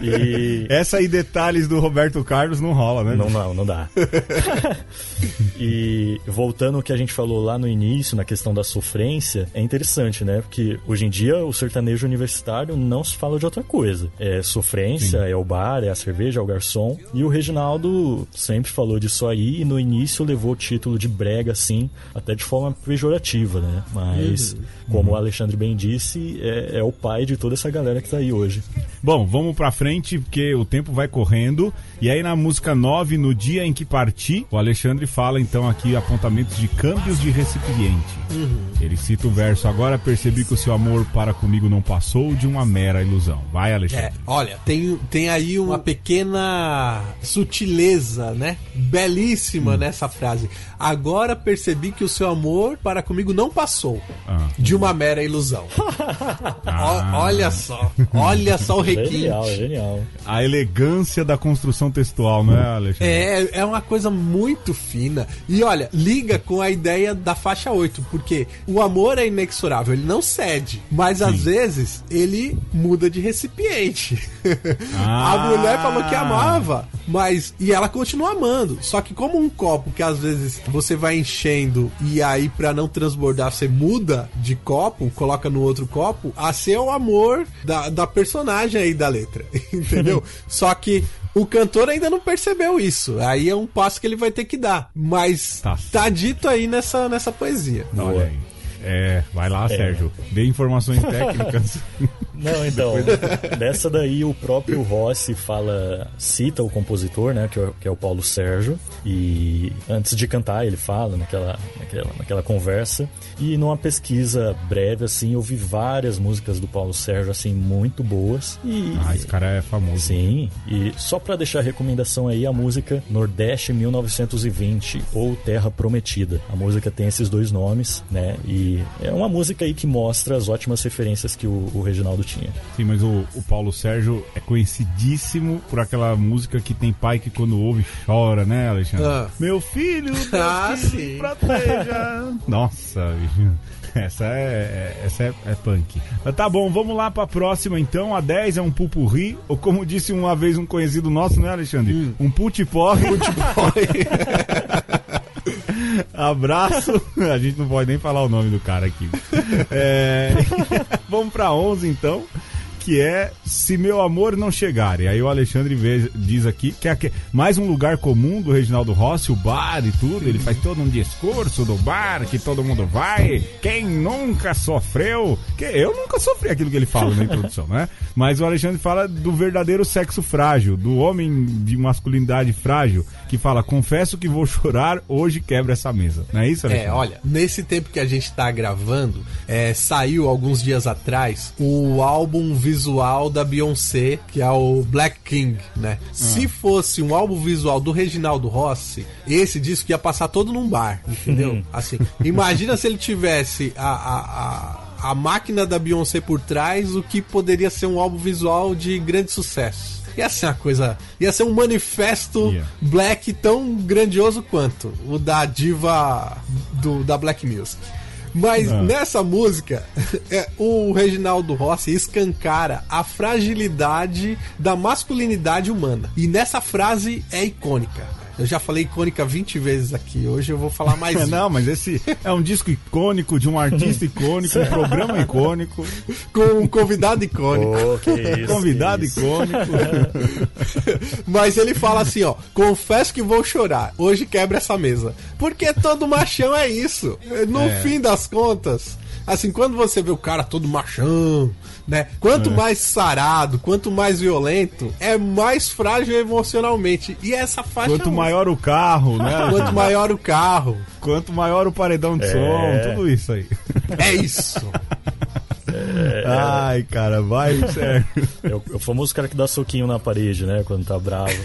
E. Essa e detalhes do Roberto Carlos não rola, né? Não, não, não dá. e voltando ao que a gente falou lá no início, na questão da sofrência, é interessante, né? Porque hoje em dia o sertanejo universitário não se fala de outra coisa. É sofrência, é o bar, é a cerveja, é o garçom. E o Reginaldo sempre falou disso aí e no início levou o título de brega, assim, até de forma pejorativa, né? Mas, como o Alexandre bem disse, é, é o pai de toda essa galera que tá aí hoje. Bom, vamos pra frente, porque o tempo vai correndo. E aí na música 9, no dia em que parti, o Alexandre fala então aqui apontamentos de câmbios de recipiente. Ele cita o verso: Agora percebi que o seu amor para comigo não passou de uma mera ilusão. Vai, É, Alexandre. olha, tem, tem aí uma pequena sutileza, né? Belíssima nessa frase. Agora percebi que o seu amor para comigo não passou Ah. de uma mera ilusão. Ó, olha só, olha só o requinte. Genial, genial. A elegância da construção textual, não é, Alexandre? É, é uma coisa muito fina. E olha, liga com a ideia da faixa 8, porque o amor é inexorável, ele não cede, mas às vezes ele muda de recipiente. Ah. A mulher falou que amava, mas e ela continua amando. Só que como um copo que às vezes você vai enchendo e aí pra não transbordar você muda de copo, coloca no outro copo, a ser o amor da, da personagem aí da letra, entendeu? Só que o cantor ainda não percebeu isso. Aí é um passo que ele vai ter que dar. Mas Tá. tá, dito aí nessa, nessa poesia. Olha aí. É, vai lá, Sérgio. Dê informações técnicas. Não, então, dessa daí o próprio Rossi fala, cita o compositor, né, que é, o- que é o Paulo Sérgio, e antes de cantar ele fala naquela, naquela, naquela conversa, e numa pesquisa breve, assim, eu vi várias músicas do Paulo Sérgio, assim, muito boas, e... ah, esse cara é famoso. Sim, e só pra deixar a recomendação aí, a música Nordeste 1920 ou Terra Prometida. A música tem esses dois nomes, né? E é uma música aí que mostra as ótimas referências que o, o Reginaldo tinha. Sim, mas o, o Paulo Sérgio é conhecidíssimo por aquela música que tem pai que quando ouve chora, né, Alexandre? Ah. Meu filho, Deus Ah, que sim. proteja. Nossa, bicho. Essa é, é- essa é, é punk. Tá bom, vamos lá pra próxima então. A 10 é um pupurri, ou como disse uma vez um conhecido nosso, né, Alexandre? Hum. Um putiporre. Abraço. A gente não pode nem falar o nome do cara aqui. É, Vamos pra 11 então. Que é Se Meu Amor Não Chegar. E aí o Alexandre diz aqui que é mais um lugar comum do Reginaldo Rossi, o bar e tudo. Ele faz todo um discurso do bar que todo mundo vai. Quem nunca sofreu? Que eu nunca sofri aquilo que ele fala na introdução, né? Mas o Alexandre fala do verdadeiro sexo frágil, do homem de masculinidade frágil, que fala: Confesso que vou chorar, hoje quebra essa mesa. Não é isso, Alexandre? É, olha, nesse tempo que a gente tá gravando, é, saiu alguns dias atrás o álbum visual da Beyoncé, que é o Black King, né? Se fosse um álbum visual do Reginaldo Rossi, esse disco ia passar todo num bar, entendeu? Assim, imagina se ele tivesse a, a, a, a máquina da Beyoncé por trás, o que poderia ser um álbum visual de grande sucesso. Ia ser uma coisa. Ia ser um manifesto Ia. black tão grandioso quanto o da diva do, da Black Music. Mas Ah. nessa música, é, o Reginaldo Rossi escancara a fragilidade da masculinidade humana. E nessa frase é icônica. Eu já falei icônica 20 vezes aqui, hoje eu vou falar mais. Não, mas esse é um disco icônico de um artista icônico, um programa icônico, com um convidado icônico. Oh, que isso, convidado que isso. icônico. Mas ele fala assim, ó, confesso que vou chorar, hoje quebra essa mesa. Porque todo machão é isso. No É. fim das contas, assim, quando você vê o cara todo machão, né? Quanto mais sarado, quanto mais violento, é mais frágil emocionalmente. E essa faixa Quanto é um- maior o carro, né? quanto maior o carro. Quanto maior o paredão de É. som, tudo isso aí. É isso. Ai, cara, vai, sério. É o, é o famoso cara que dá soquinho na parede, né? Quando tá bravo.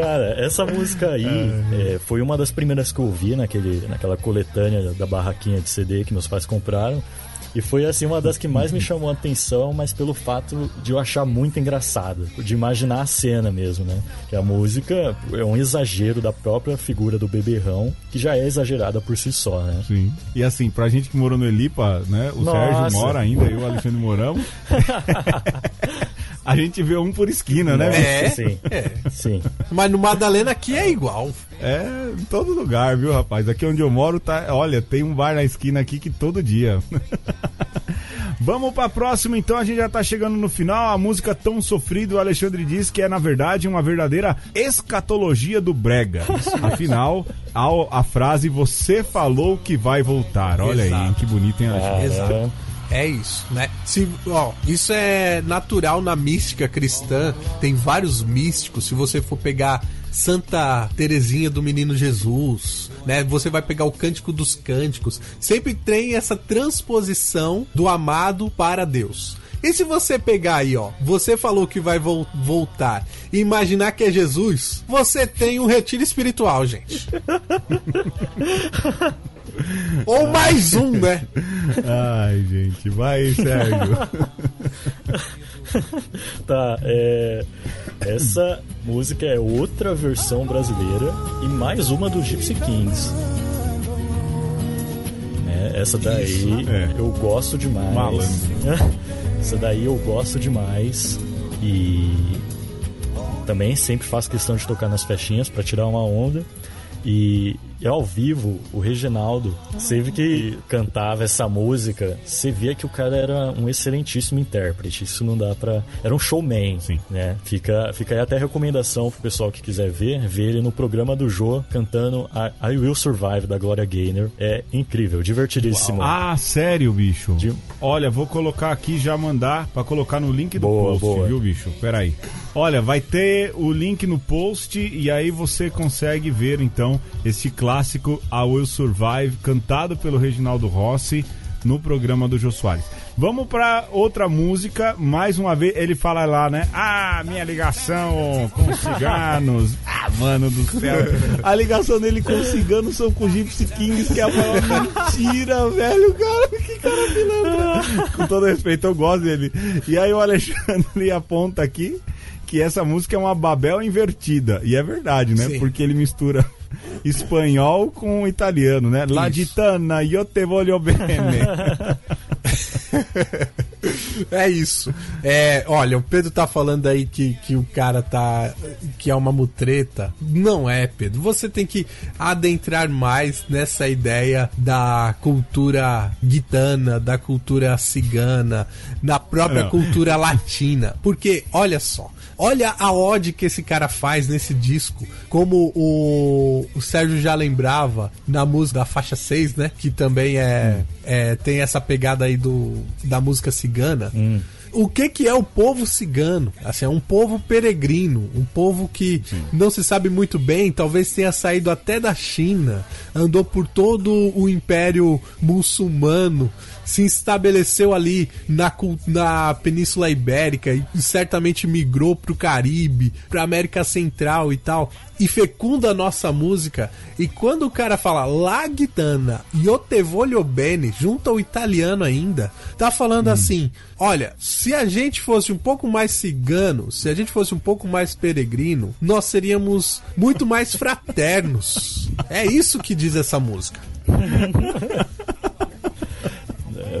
Cara, essa música aí é, foi uma das primeiras que eu ouvi naquele, naquela coletânea da barraquinha de CD que meus pais compraram. E foi assim uma das que mais me chamou a atenção, mas pelo fato de eu achar muito engraçada, de imaginar a cena mesmo, né? Que a música é um exagero da própria figura do beberrão, que já é exagerada por si só, né? Sim. E assim, pra gente que morou no Elipa, né? O Nossa. Sérgio mora ainda, eu e o Alexandre moramos. A gente vê um por esquina, né? É? Sim. Sim. Mas no Madalena aqui é igual. É, em todo lugar, viu, rapaz? Aqui onde eu moro, tá. Olha, tem um bar na esquina aqui que todo dia. Vamos pra próxima, então. A gente já tá chegando no final. A música Tão Sofrido, o Alexandre diz que é, na verdade, uma verdadeira escatologia do Brega. Afinal, ao- a frase Você falou que vai voltar. Olha aí, Exato. hein? que bonito, hein, Alexandre? Exato. É isso, né? Se, ó, isso é natural na mística cristã. Tem vários místicos. Se você for pegar Santa Teresinha do Menino Jesus, né? Você vai pegar o Cântico dos Cânticos. Sempre tem essa transposição do amado para Deus. E se você pegar aí, ó, você falou que vai vol- voltar e imaginar que é Jesus, você tem um retiro espiritual, gente. Ou mais um, né? Ai, gente, vai, Sérgio. Tá, é. Essa música é outra versão brasileira e mais uma do Gypsy Kings. É, essa daí É. eu gosto demais. Malandro. essa daí eu gosto demais e também sempre faço questão de tocar nas festinhas pra tirar uma onda. E, e ao vivo, o Reginaldo, sempre que cantava essa música, você via que o cara era um excelentíssimo intérprete. Isso não dá pra. Era um showman, Sim. né? Fica, fica aí até a recomendação pro pessoal que quiser ver, ver ele no programa do Jô cantando I, I Will Survive da Gloria Gaynor. É incrível, divertidíssimo. Ah, sério, bicho? De- Olha, vou colocar aqui já mandar pra colocar no link do Boa, post, boa. viu, bicho? Pera aí. Olha, vai ter o link no post e aí você consegue ver então este clássico I Will Survive cantado pelo Reginaldo Rossi no programa do Jô Soares. Vamos pra outra música, mais uma vez, ele fala lá, né? Ah, minha ligação com ciganos. Ah, mano do céu. A ligação dele com ciganos são com Gypsy Kings, que é a maior mentira, velho. Cara, que cara pilantra. Com todo respeito, eu gosto dele. E aí o Alexandre aponta aqui que essa música é uma Babel invertida. E é verdade, né? Sim. Porque ele mistura espanhol com italiano, né? La gitana, io te voglio bene. É isso. É, olha, o Pedro tá falando aí que, que o cara tá. que é uma mutreta. Não é, Pedro. Você tem que adentrar mais nessa ideia da cultura guitana, da cultura cigana, da própria Não. cultura latina. Porque, olha só. Olha a ode que esse cara faz nesse disco. Como o, o Sérgio já lembrava na música da faixa 6, né? Que também é, é tem essa pegada aí do, da música cigana. O que que é o povo cigano? Assim, é um povo peregrino, um povo que não se sabe muito bem, talvez tenha saído até da China, andou por todo o império muçulmano, se estabeleceu ali na, na Península Ibérica e certamente migrou pro Caribe, pra América Central e tal, e fecunda a nossa música. E quando o cara fala La Gitana e O Te Voglio Bene, junto ao italiano ainda, tá falando assim: olha, se a gente fosse um pouco mais cigano, se a gente fosse um pouco mais peregrino, nós seríamos muito mais fraternos. É isso que diz essa música.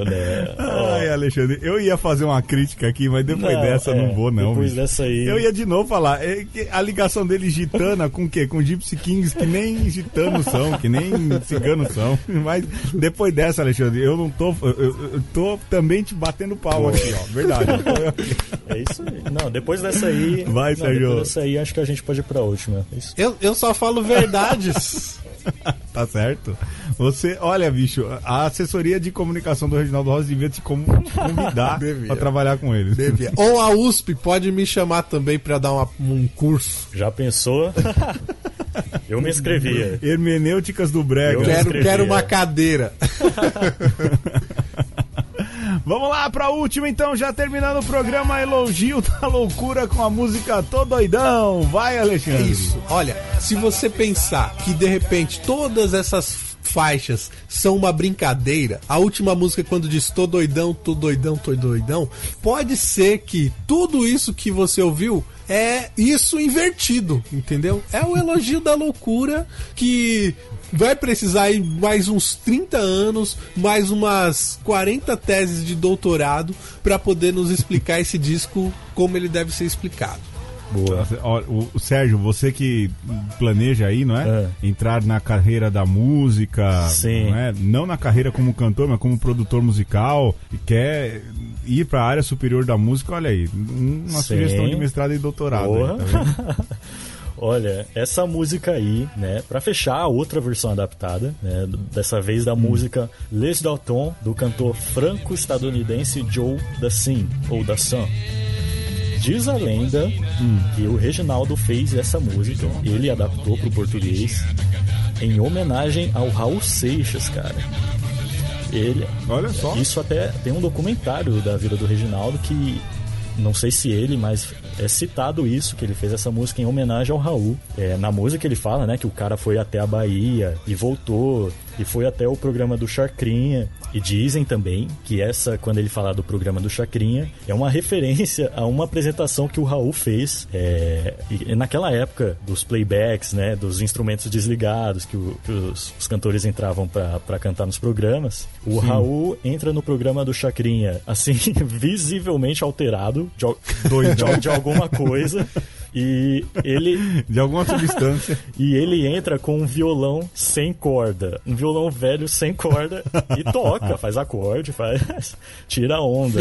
Né? Ai, Alexandre, eu ia fazer uma crítica aqui, mas depois Não, dessa eu é, não vou, não. depois bicho. dessa aí- Eu ia de novo falar. é que a ligação dele gitana com o quê? Com Gypsy Kings, que nem gitanos são, que nem ciganos são. Mas depois dessa, Alexandre, eu não tô. Eu, eu- eu tô também te batendo pau aqui, ó. Verdade. É isso aí. Não, depois dessa aí. Vai, não, Sérgio. Depois dessa aí, acho que a gente pode ir pra última. É Isso. Eu, eu só falo verdades. Tá certo? Você, olha, bicho, a assessoria de comunicação do Reginaldo Rosa devia te convidar Devia. pra trabalhar com eles. Ou a USP pode me chamar também pra dar uma- um curso. Já pensou? Eu me inscrevia. Hermenêuticas do Brega. Eu- Quero, quero uma cadeira. Vamos lá pra última então, já terminando o programa Elogio da Loucura com a música Tô Doidão. Vai, É Alexandre. isso. Olha, se você pensar que de repente todas essas faixas são uma brincadeira, a última música quando diz tô doidão, tô doidão, tô doidão, pode ser que tudo isso que você ouviu é isso invertido, entendeu? É o elogio da loucura que vai precisar aí mais uns 30 anos, mais umas 40 teses de doutorado para poder nos explicar esse disco como ele deve ser explicado. Boa. Ó, O, Sérgio, você que planeja aí, não é? Entrar na carreira da música, Sim. Não, é? não na carreira como cantor, mas como produtor musical, e quer ir pra área superior da música, olha aí, um- uma Sim. sugestão de mestrado e doutorado. Boa. aí, tá? Olha, essa música aí, né, Pra fechar a outra versão adaptada, né, dessa vez da música Les Dalton, do cantor franco-estadunidense Joe Dassin, ou Dassin. Diz a lenda que o Reginaldo fez essa música, ele adaptou pro português, em homenagem ao Raul Seixas, cara. Ele, Olha só. isso até tem um documentário da vida do Reginaldo que não sei se ele, mas é citado isso, que ele fez essa música em homenagem ao Raul. É, na música ele fala, né, que o cara foi até a Bahia e voltou, e foi até o programa do Chacrinha. E dizem também que essa, quando ele fala do programa do Chacrinha, é uma referência a uma apresentação que o Raul fez é, naquela época dos playbacks, né, dos instrumentos desligados que, o- que os, os cantores entravam para cantar nos programas. O Raul entra no programa do Chacrinha, assim, visivelmente alterado de, de, de alguma coisa. E ele De alguma substância. e ele entra com um violão sem corda. Um violão velho sem corda e toca, faz acorde, faz. tira a onda.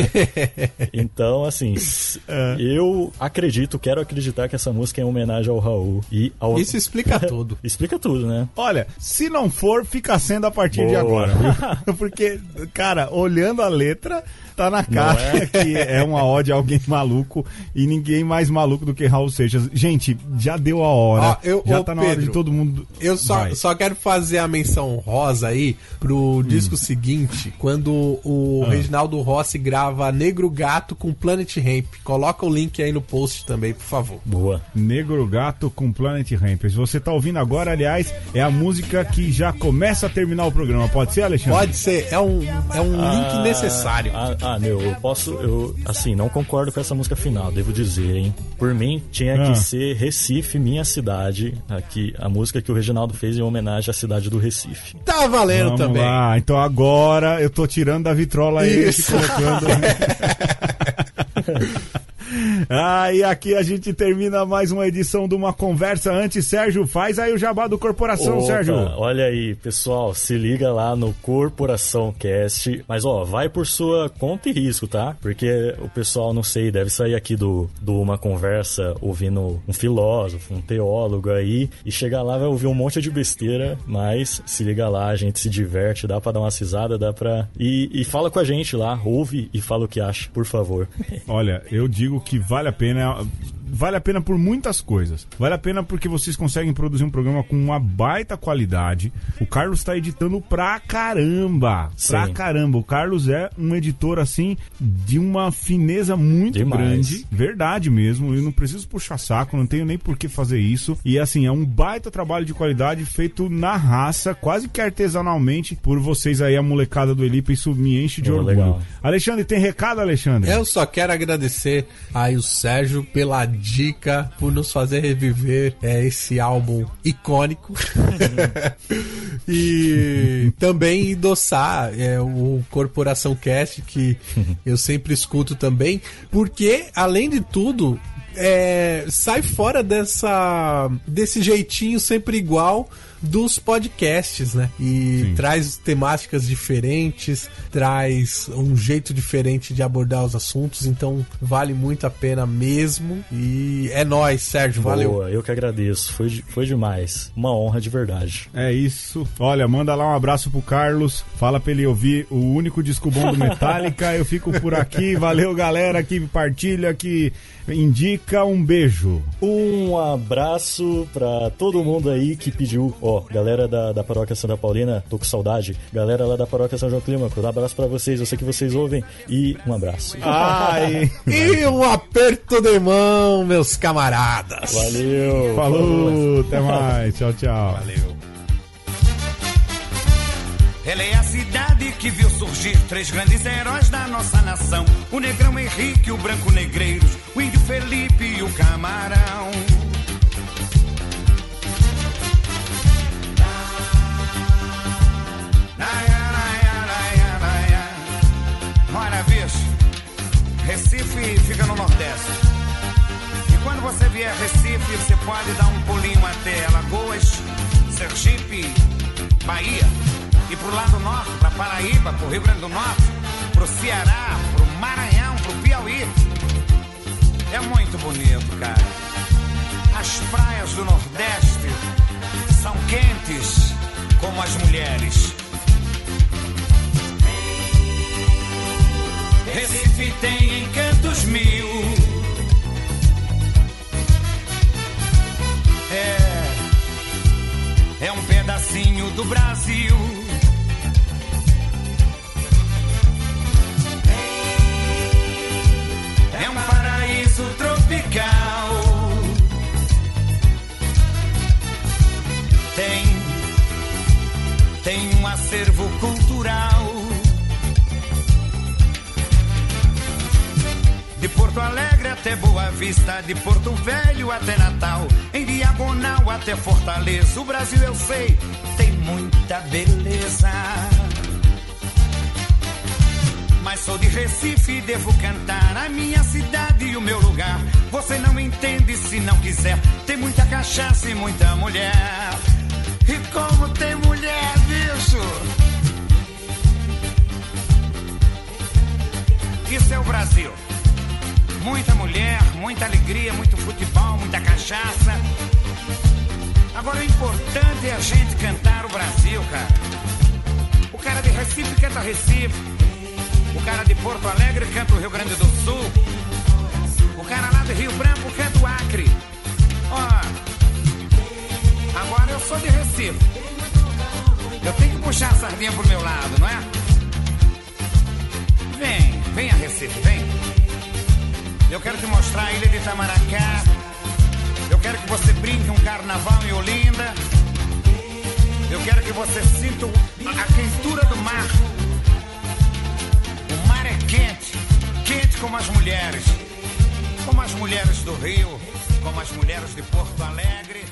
Então, assim, s- eu acredito, quero acreditar que essa música é em homenagem ao Raul e ao. Isso explica tudo. Explica tudo, né? Olha, se não for, fica sendo a partir de Boa. agora. viu? Porque, cara, olhando a letra, tá na cara é? que é uma ode a alguém maluco e ninguém mais maluco do que Raul Seixas. Gente, já deu a hora. Ó, eu- já tá na hora Pedro, de todo mundo. Eu só, Vai. só quero fazer a menção rosa aí pro disco seguinte, quando o Reginaldo Rossi grava Negro Gato com Planet Ramp. Coloca o link aí no post também, por favor. Boa. Negro Gato com Planet Ramp. Se você tá ouvindo agora, aliás, é a música que já começa a terminar o programa. Pode ser, Alexandre? Pode ser, é um, é um link Ah, necessário. Ah, ah, meu, eu posso. Eu, assim, não concordo com essa música final, devo dizer, hein? Por mim, tinha Ah. que ser Recife, minha cidade. Aqui, a música que o Reginaldo fez em homenagem à cidade do Recife. Tá valendo Vamos também. lá. Então agora eu tô tirando da vitrola esse e Isso. colocando. Ah, e aqui a gente termina mais uma edição de uma conversa antes. Sérgio, faz aí o jabá do Corporação, Opa, Sérgio. Olha aí, pessoal, se liga lá no Corporação Cast. Mas ó, vai por sua conta e risco, tá? Porque o pessoal, não sei, deve sair aqui do, do uma conversa ouvindo um filósofo, um teólogo aí, e chegar lá vai ouvir um monte de besteira, mas se liga lá, a gente se diverte, dá pra dar uma cisada, dá pra. E, e fala com a gente lá, ouve e fala o que acha, por favor. Olha, eu digo que vale a pena. Vale a pena por muitas coisas. Vale a pena porque vocês conseguem produzir um programa com uma baita qualidade. O Carlos tá editando pra caramba. Pra Sim. caramba. O Carlos é um editor, assim, de uma fineza muito Demais. grande. Verdade mesmo. Eu não preciso puxar saco, não tenho nem por que fazer isso. E assim, é um baita trabalho de qualidade feito na raça, quase que artesanalmente, por vocês aí, a molecada do Elipa. Isso me enche de Oh, orgulho. legal. Alexandre, tem recado, Alexandre? Eu só quero agradecer aí o Sérgio pela dica, por nos fazer reviver é, esse álbum icônico. e também endossar é, o Corporação Cast, que eu sempre escuto também, porque, além de tudo, é, sai fora dessa desse jeitinho sempre igual dos podcasts, né? E Sim. traz temáticas diferentes, traz um jeito diferente de abordar os assuntos, então vale muito a pena mesmo. E é nóis, Sérgio, valeu. Boa, eu que agradeço. Foi, foi demais. Uma honra de verdade. É isso. Olha, manda lá um abraço pro Carlos. Fala pra ele ouvir o único disco bom do Metallica. Eu fico por aqui. Valeu, galera que partilha, que indica. Um beijo. Um abraço pra todo mundo aí que pediu. Ó, galera da, da paróquia Santa Paulina, tô com saudade. Galera lá da paróquia São João Clímaco, um abraço pra vocês. Eu sei que vocês ouvem. E um abraço. Ai. E um aperto de mão, meus camaradas. Valeu! Falou. Até mais. Tchau, tchau. Valeu. Ela é a cidade que viu surgir três grandes heróis da nossa nação: o negrão Henrique, o branco Negreiros, o índio Felipe e o camarão. Olha, Recife fica no Nordeste. E quando você vier a Recife, você pode dar um pulinho até Alagoas, Sergipe, Bahia. E pro lado norte, pra Paraíba, pro Rio Grande do Norte, pro Ceará, pro Maranhão, pro Piauí. É muito bonito, cara. As praias do Nordeste são quentes como as mulheres. Recife tem encantos mil. É, é um pedacinho do Brasil. Até Boa Vista, de Porto Velho até Natal, em diagonal até Fortaleza. O Brasil eu sei, tem muita beleza. Mas sou de Recife e devo cantar a minha cidade e o meu lugar. Você não entende se não quiser. Tem muita cachaça e muita mulher. E como tem mulher, bicho? Isso é o Brasil. Muita mulher, muita alegria, muito futebol, muita cachaça. Agora o importante é a gente cantar o Brasil, cara. O cara de Recife canta Recife. O cara de Porto Alegre canta o Rio Grande do Sul. O cara lá do Rio Branco canta o Acre. Ó, agora eu sou de Recife. Eu tenho que puxar a sardinha pro meu lado, não é? Vem, vem a Recife, vem. Eu quero te mostrar a ilha de Itamaracá. Eu quero que você brinque um carnaval em Olinda. Eu quero que você sinta a quentura do mar. O mar é quente, quente como as mulheres. Como as mulheres do Rio, como as mulheres de Porto Alegre.